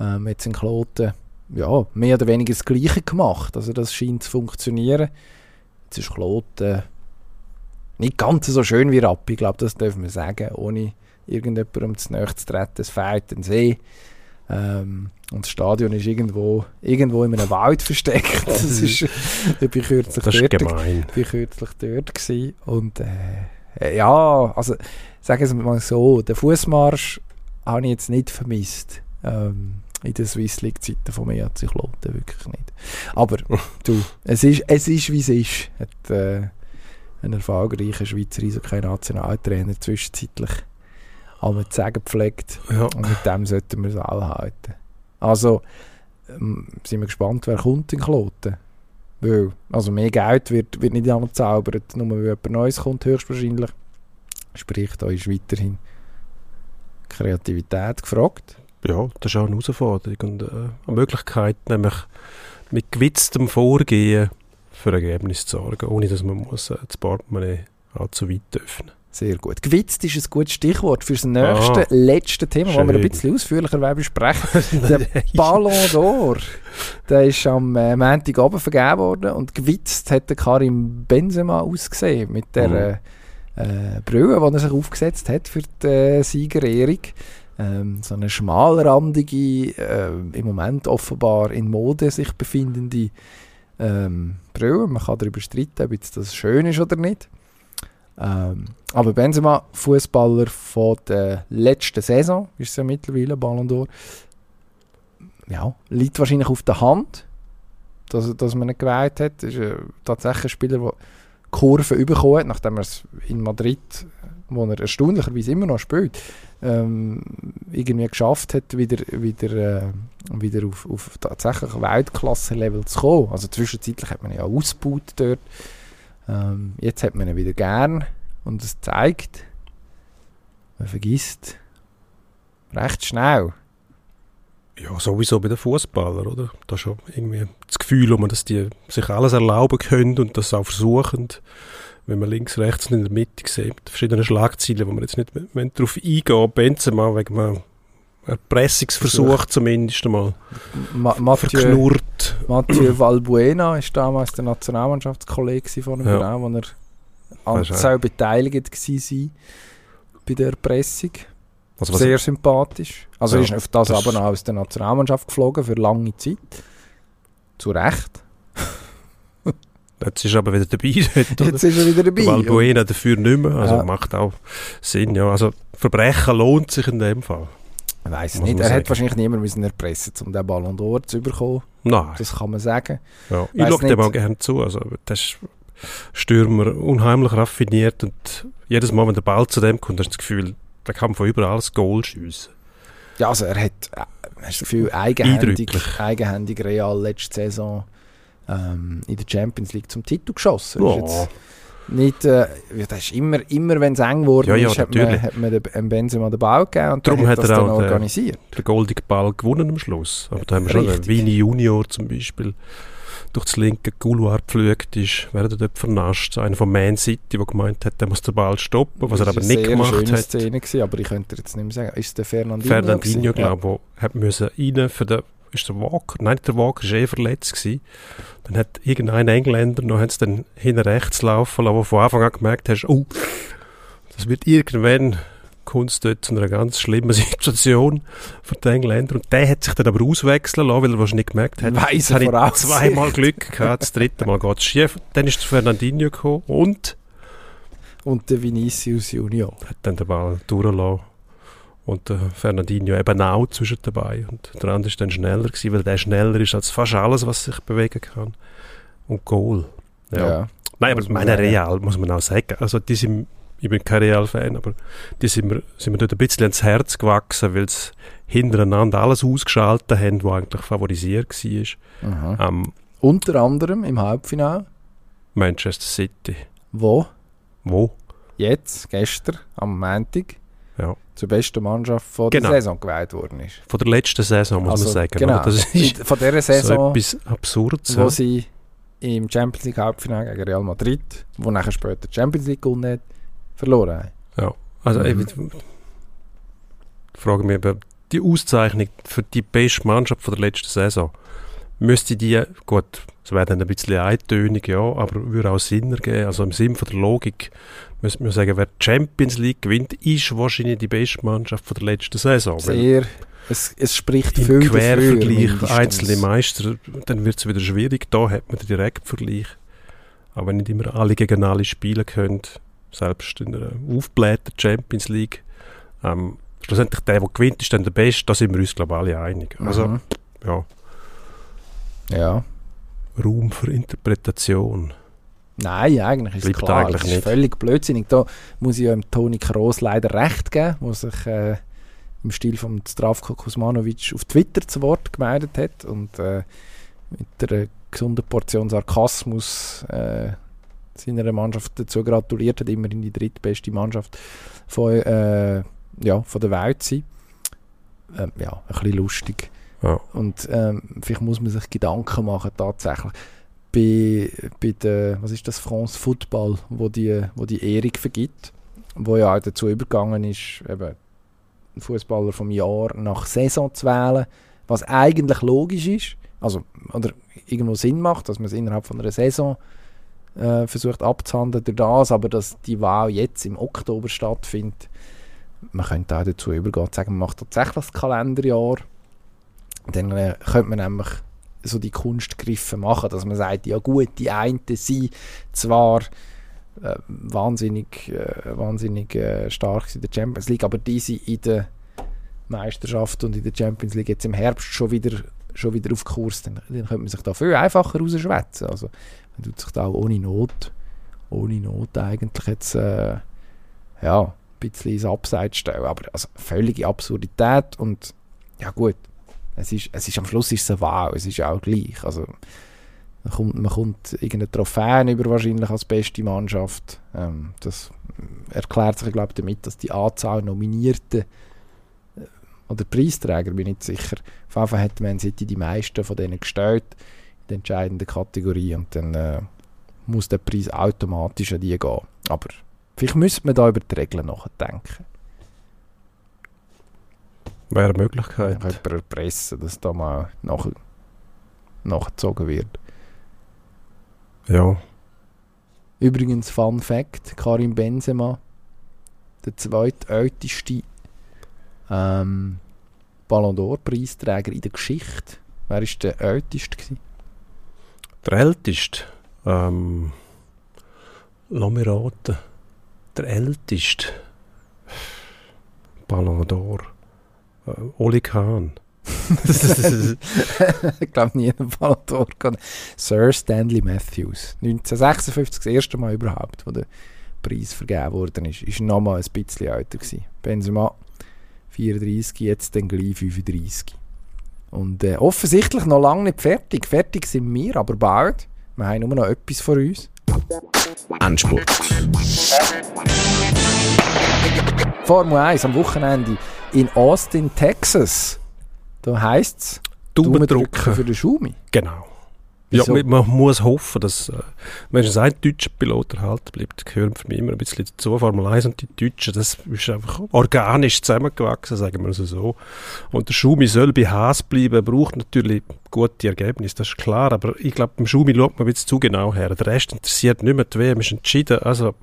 Ähm, jetzt in Kloten, ja, mehr oder weniger das Gleiche gemacht. Also das scheint zu funktionieren. Jetzt ist Kloten nicht ganz so schön wie Rappi, ich glaube, das dürfen wir sagen, ohne irgendjemandem zu nahe zu treten, es fehlt ein See. Ähm, und das Stadion ist irgendwo, irgendwo in einem Wald versteckt. Das ist, ich bin kürzlich das dort, ist gemein. bin kürzlich dort gewesen. Und äh, ja, also sagen wir mal so, den Fußmarsch habe ich jetzt nicht vermisst. Ähm, in der Swiss League Zeiten von mir hat sich Kloten wirklich nicht. Aber du, es ist, es ist wie es ist. Hat, äh, ein erfolgreicher Schweizer Eishockey-Nationaltrainer zwischenzeitlich einmal zu sagen gepflegt. Ja. Und mit dem sollten wir es auch halten. Also ähm, sind wir gespannt, wer kommt in Kloten. Weil, also mehr Geld wird, wird nicht angezaubert, nur weil jemand Neues kommt, höchstwahrscheinlich. Sprich, da ist weiterhin Kreativität gefragt. Ja, das ist auch eine Herausforderung und äh, eine Möglichkeit, nämlich mit gewitztem Vorgehen für Ergebnis zu sorgen, ohne dass man muss, äh, das Portemonnaie allzu weit öffnen Sehr gut. Gewitzt ist ein gutes Stichwort für das nächste, Ah, letzte Thema, das wir ein schön. bisschen ausführlicher besprechen Der Ballon d'Or, der ist am äh, Montagabend vergeben worden und gewitzt hat der Karim Benzema ausgesehen mit der Mhm. äh, Brille, die er sich aufgesetzt hat für die äh, Siegerehrung. Ähm, so eine schmalrandige, äh, im Moment offenbar in Mode sich befindende ähm, Brille. Man kann darüber streiten, ob das schön ist oder nicht. Ähm, aber Benzema, Fußballer von der letzten Saison, ist es ja mittlerweile, Ballon d'Or. Ja, liegt wahrscheinlich auf der Hand, dass, dass man ihn gewählt hat. Ist äh, tatsächlich ein Spieler, der Kurve bekommen hat, nachdem er es in Madrid, wo er erstaunlicherweise immer noch spielt, ähm, irgendwie geschafft hat, wieder, wieder, äh, wieder auf, auf tatsächlich Weltklasse-Level zu kommen. Also zwischenzeitlich hat man ja ausgebaut dort. Ähm, jetzt hat man ihn wieder gern und es zeigt, man vergisst recht schnell. Ja, sowieso bei den Fußballern, oder? Da ist schon irgendwie das Gefühl, dass die sich alles erlauben können und das auch versuchen. Wenn man links, rechts und in der Mitte sieht, verschiedene Schlagzeilen, wo man jetzt nicht mehr darauf eingehen Benzema wegen einem Erpressungsversuch Versuch. zumindest einmal Ma Mathieu, verknurrt. Mathieu Valbuena ist damals der Nationalmannschaftskollege von ihm, Ja. genau, wo er an beteiligt war bei der Erpressung. Also Sehr sympathisch. Also Ja, er ist auf das, das aber noch aus der Nationalmannschaft geflogen für lange Zeit. Zu Recht. Jetzt ist er aber wieder dabei. Dort? Jetzt ist er wieder dabei. Valbuena dafür nicht mehr. Also Ja. macht auch Sinn, ja. Also Verbrechen lohnt sich in dem Fall. Ich weiß nicht. Er sagen. hat wahrscheinlich niemand müssen erpressen, um den Ballon d'Or zu bekommen. Nein. Das kann man sagen. Ja, ich schaue dem auch gerne zu. Also, das ist Stürmer unheimlich raffiniert und jedes Mal, wenn der Ball zu dem kommt, hast du das Gefühl, der kann von überall das Goal schiessen. Ja, also er hat, äh, hast du das Gefühl, eigenhändig, eigenhändig Real letzte Saison ähm, in der Champions League zum Titel geschossen. Ja. Ist jetzt nicht, äh, ja, das ist immer, immer wenn es eng geworden Ja, ja, ist, hat man, hat man dem- dem Benzema den Ball gegeben und Darum hat hat das er dann auch den- organisiert. Der goldige Ball gewonnen am Schluss. Aber da haben wir schon Richtig. Vini Junior zum Beispiel durch das linke Couloir gepflügt ist, während er dort vernascht. Einer von Man City, der gemeint hat, der muss den Ball stoppen, was er Das aber ist nicht eine sehr gemacht schöne hat. Szene gewesen, aber ich könnte jetzt nicht mehr sagen. Ist der Fernandinho? Fernandinho? Ja. glaube ich, hat müssen rein für den, ist der Walker, nein, der Walker ist eh verletzt gewesen. Dann hat irgendein Engländer noch hat's dann hinten rechts laufen lassen, wo von Anfang an gemerkt hast, oh, das wird irgendwann es dort zu einer ganz schlimmen Situation für die Engländer. Und der hat sich dann aber auswechseln lassen, weil er wahrscheinlich gemerkt hat, jetzt habe ich zweimal Glück gehabt, das dritte Mal geht es schief. Dann ist der Fernandinho gekommen und Und der Vinicius Junior. hat dann den Ball durchgelassen. Und der Fernandinho eben auch zwischen dabei. Und der andere ist dann schneller gewesen, weil der schneller ist als fast alles, was sich bewegen kann. Und Goal. Ja. Nein, aber meine. Real, muss man auch sagen. Also die sind, ich bin kein Real-Fan, aber die sind mir, sind mir dort ein bisschen ans Herz gewachsen, weil sie hintereinander alles ausgeschaltet haben, was eigentlich favorisiert war. Am Unter anderem im Halbfinale, Manchester City. wo Wo? jetzt, gestern, am Montag, Ja. zur besten Mannschaft von Genau. der Saison gewählt worden ist. Von der letzten Saison, muss Also, man sagen. Genau. Das ist von so Saison, etwas Absurdes. wo ja. sie im Champions League Halbfinale gegen Real Madrid, wo nachher später die Champions League gewonnen hat, verloren haben. Also, Mhm. ich frage mich, die Auszeichnung für die beste Mannschaft von der letzten Saison müsste die, gut, es wäre dann ein bisschen eintönig, ja, aber würde auch Sinn ergeben. Also im Sinn von der Logik müsste man sagen, wer die Champions League gewinnt, ist wahrscheinlich die beste Mannschaft von der letzten Saison. Sehr. Es, es spricht Im viel Quervergleich dafür, einzelne Meister, dann wird es wieder schwierig. Da hat man den Direktvergleich. Aber wenn nicht immer alle gegen alle spielen können, selbst in einer aufgeblähten Champions League, ähm, schlussendlich der, der gewinnt, ist dann der Beste, da sind wir uns, glaube ich, alle einig. Also, Mhm. ja, Ja. Raum für Interpretation. Nein, eigentlich ist Bleibt es klar. eigentlich das ist nicht. völlig blödsinnig. Da muss ich ja dem Toni Kroos leider recht geben, der sich äh, im Stil von Zdravko Kuzmanovic auf Twitter zu Wort gemeldet hat und äh, mit einer gesunden Portion Sarkasmus äh, seiner Mannschaft dazu gratuliert hat, immerhin die drittbeste Mannschaft von, äh, ja, von der Welt zu sein. Ähm, ja, ein bisschen lustig. Und ähm, vielleicht muss man sich Gedanken machen, tatsächlich. Bei, bei der, was ist das, France Football, wo die, wo die Ehrung vergibt, wo ja auch dazu übergegangen ist, eben Fußballer vom Jahr nach Saison zu wählen, was eigentlich logisch ist, also oder irgendwo Sinn macht, dass man es innerhalb von einer Saison äh, versucht abzuhandeln durch das, aber dass die Wahl jetzt im Oktober stattfindet, man könnte auch dazu übergehen, zu sagen, man macht tatsächlich das Kalenderjahr dann äh, könnte man nämlich so die Kunstgriffe machen, dass man sagt, ja gut, die einen sind zwar äh, wahnsinnig, äh, wahnsinnig äh, stark in der Champions League, aber die sind in der Meisterschaft und in der Champions League jetzt im Herbst schon wieder, schon wieder auf Kurs, dann, dann könnte man sich da viel einfacher rausschwätzen. Also man tut sich da auch ohne Not, ohne Not eigentlich jetzt äh, ja, ein bisschen ins Abseits stellen, aber also völlige Absurdität und ja gut, es ist, es ist am Schluss ist es eine Wahl, es ist auch gleich. Also, man kommt, man kommt irgendeine Trophäe über wahrscheinlich als beste Mannschaft. Ähm, das erklärt sich, glaube damit, dass die Anzahl Nominierten äh, oder Preisträger, bin ich nicht sicher, auf jeden Fall hat Man City die meisten von denen gestellt in der entscheidenden Kategorie und dann äh, muss der Preis automatisch an die gehen. Aber vielleicht müsste man da über die Regeln nachdenken. Wäre eine Möglichkeit. Jemand erpressen, dass da mal nach, nachgezogen wird. Ja. Übrigens, Fun Fact: Karim Benzema, der zweitälteste ähm, Ballon d'Or-Preisträger in der Geschichte. Wer war der älteste? Gewesen? Der älteste, ähm, lass mich raten, der älteste Ballon d'Or, Oli Kahn. ich glaube, nie einen Ballon d'Or. Sir Stanley Matthews. 1956, das erste Mal überhaupt, wo der Preis vergeben worden ist. Ist noch mal ein bisschen älter gewesen. Benzema 34, jetzt dann gleich 35. Und äh, offensichtlich noch lange nicht fertig. Fertig sind wir, aber bald. Wir haben nur noch etwas vor uns. Endspurt. Formel 1 am Wochenende in Austin, Texas. Da heisst es, Daumen drücken drücken. für den Schumi. Genau. Ja, man, man muss hoffen, dass, äh, wenn es ein deutscher Pilot erhalten bleibt, gehören für mich immer ein bisschen dazu. Formel 1 und die Deutschen, das ist einfach organisch zusammengewachsen, sagen wir es so. Und der Schumi soll bei Haas bleiben, braucht natürlich gute Ergebnisse, das ist klar, aber ich glaube, beim Schumi schaut man ein bisschen zu genau her. Der Rest interessiert nicht mehr, die WM ist entschieden. Also,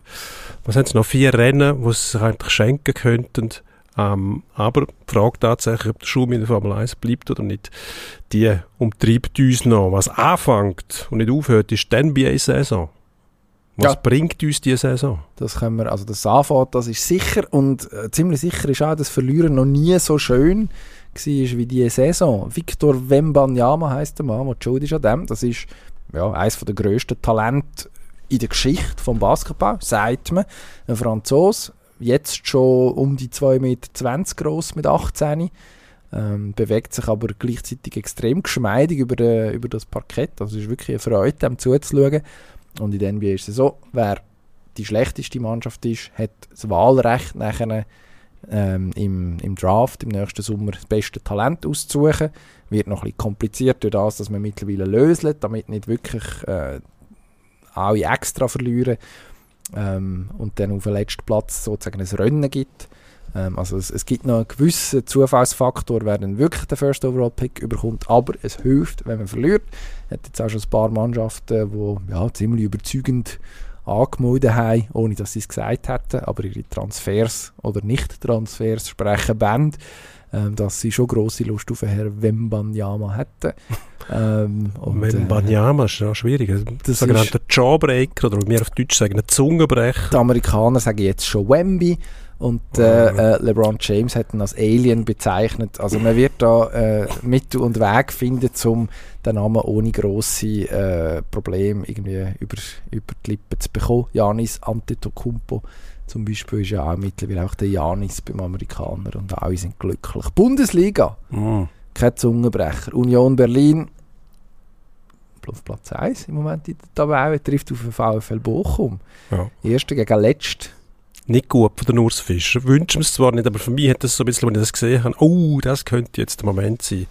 was haben sie noch? Vier Rennen, die sie sich eigentlich schenken könnten. Ähm, aber die Frage tatsächlich, ob der Schumi in der Formel 1 bleibt oder nicht, die umtreibt uns noch. Was anfängt und nicht aufhört, ist die NBA-Saison. Was Ja. bringt uns diese Saison? Das können wir, also das anfängt, das ist sicher und äh, ziemlich sicher ist auch, dass Verlieren noch nie so schön war wie diese Saison. Victor Wembanyama heisst der Mann, der schuld ist an dem. Das ist ja, eines der grössten Talente in der Geschichte vom Basketball, sagt man. Ein Franzose, jetzt schon um die 2,20 Meter groß mit 18. Ähm, bewegt sich aber gleichzeitig extrem geschmeidig über, äh, über das Parkett. Also es ist wirklich eine Freude, dem zuzuschauen. Und in der NBA ist es so, wer die schlechteste Mannschaft ist, hat das Wahlrecht nachher ähm, im, im Draft im nächsten Sommer das beste Talent auszusuchen. Wird noch ein bisschen kompliziert durch das, dass man mittlerweile löselt, damit nicht wirklich äh, alle extra verlieren ähm, und dann auf den letzten Platz sozusagen ein Rennen gibt. Ähm, also es, es, gibt noch einen gewissen Zufallsfaktor, wer dann wirklich den First Overall Pick überkommt, aber es hilft, wenn man verliert. Es hat jetzt auch schon ein paar Mannschaften, die ja, ziemlich überzeugend angemeldet haben, ohne dass sie es gesagt hätten, aber ihre Transfers oder Nicht-Transfers sprechen Band, ähm, dass sie schon grosse Lust auf Herrn Wembanyama hätten. Ähm, Wembanyama äh, ist ja schwierig. Das sogenannte Jawbreaker oder wie wir auf Deutsch sagen, ein Zungenbrecher. Die Amerikaner sagen jetzt schon Wemby. Und äh, äh, LeBron James hat ihn als Alien bezeichnet. Also man wird da äh, Mittel und Weg finden, um den Namen ohne grosse äh, Probleme irgendwie über, über die Lippen zu bekommen. Janis Antetokounmpo zum Beispiel ist ja auch mittlerweile auch der Janis beim Amerikaner und alle sind glücklich. Bundesliga, mm. kein Zungenbrecher. Union Berlin auf Platz 1 im Moment in der Tabelle, trifft auf den VfL Bochum. Ja. Erster gegen Letzt nicht gut von den Urs Fischer. Wünschen es zwar nicht, aber für mich hat das so ein bisschen, wenn ich das gesehen habe, oh, das könnte jetzt der Moment sein,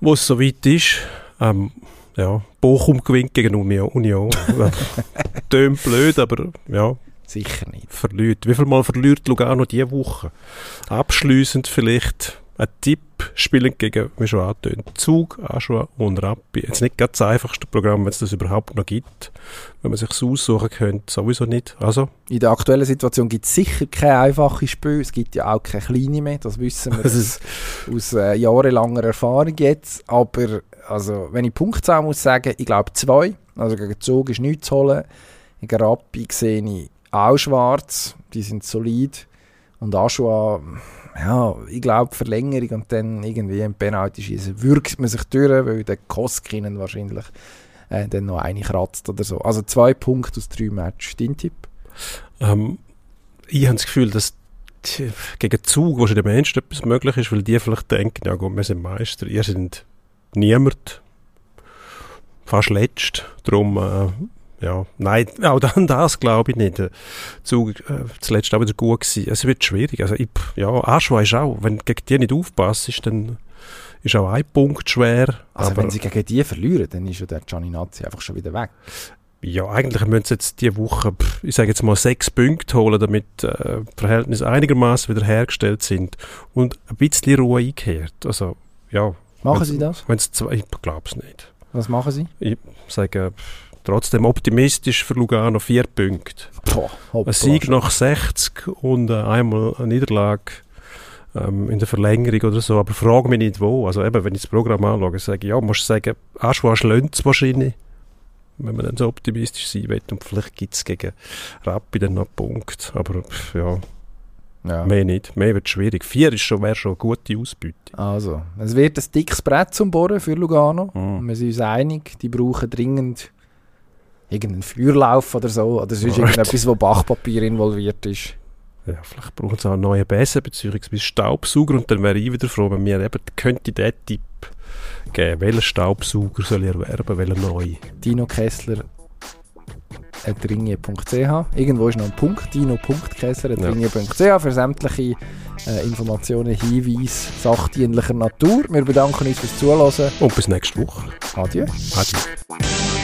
wo es so weit ist. Ähm, ja, Bochum gewinnt gegen Union. Tönt blöd, aber ja. Sicher nicht. Verliert. Wie viel Mal verliert Lugano diese Woche? Abschließend vielleicht ein Tipp spielen gegen, wie schon angetönt, Zug, Aschua und Rappi. Jetzt nicht ganz das einfachste Programm, wenn es das überhaupt noch gibt. Wenn man sich aussuchen könnte, sowieso nicht. Also. In der aktuellen Situation gibt es sicher keine einfache Spiel. Es gibt ja auch keine kleine mehr. Das wissen wir aus, aus äh, jahrelanger Erfahrung jetzt. Aber also, wenn ich Punktzahl muss sagen, ich glaube zwei. Also gegen Zug ist nichts zu holen. Gegen Rappi sehe ich auch schwarz. Die sind solid. Und Aschua ja, ich glaube, Verlängerung und dann irgendwie ein Penalty schießen, würgt man sich durch, weil der Koskinen wahrscheinlich äh, dann noch eine kratzt oder so. Also zwei Punkte aus drei Matches. Dein Tipp? Ähm, ich habe das Gefühl, dass gegen Zug schon der Mensch etwas möglich ist, weil die vielleicht denken, ja gut, wir sind Meister, ihr sind niemand, fast letzt, darum äh, ja, nein, auch dann das glaube ich nicht. Der Zug äh, zuletzt auch wieder gut gewesen. Es wird schwierig. Also ich, ja, Aschua ist auch, wenn du gegen die nicht aufpasst, dann ist auch ein Punkt schwer. Also wenn sie gegen die verlieren, dann ist ja der Gianninazzi einfach schon wieder weg. Ja, eigentlich müssen sie jetzt diese Woche, ich sage jetzt mal, sechs Punkte holen, damit äh, die Verhältnisse einigermaßen wieder hergestellt sind und ein bisschen Ruhe eingekehrt. Also, ja. Machen sie das? Wenn's ich glaube es nicht. Was machen sie? Ich sage, trotzdem optimistisch für Lugano vier Punkte. Boah, ein Sieg nach 60 und äh, einmal eine Niederlage ähm, in der Verlängerung oder so. Aber frage mich nicht wo. Also eben, wenn ich das Programm anschaue, sage ich, ja, musst du sagen, Aschua lönt wahrscheinlich, wenn man dann so optimistisch sein will. Und vielleicht gibt es gegen Rappi dann noch einen Punkt. Aber ja, ja. Mehr nicht. Mehr wird schwierig. Vier ist schon, wäre schon eine gute Ausbeute. Also, es wird ein dickes Brett zum Bohren für Lugano. Mm. Wir sind uns einig, die brauchen dringend irgendeinen Feuerlauf oder so. Oder sonst irgendetwas, wo Bachpapier involviert ist. Ja, vielleicht brauchen sie auch einen neuen Besen bzw. Staubsauger und dann wäre ich wieder froh, wenn mir eben könnte der Tipp geben, welchen Staubsauger soll ich erwerben, welchen neu. Dino Kessler ringe.ch. Irgendwo ist noch ein Punkt, dino.kessler.ringe.ch ja. für sämtliche äh, Informationen, Hinweise sachdienlicher Natur. Wir bedanken uns fürs Zuhören. Und bis nächste Woche. Adieu. Adieu.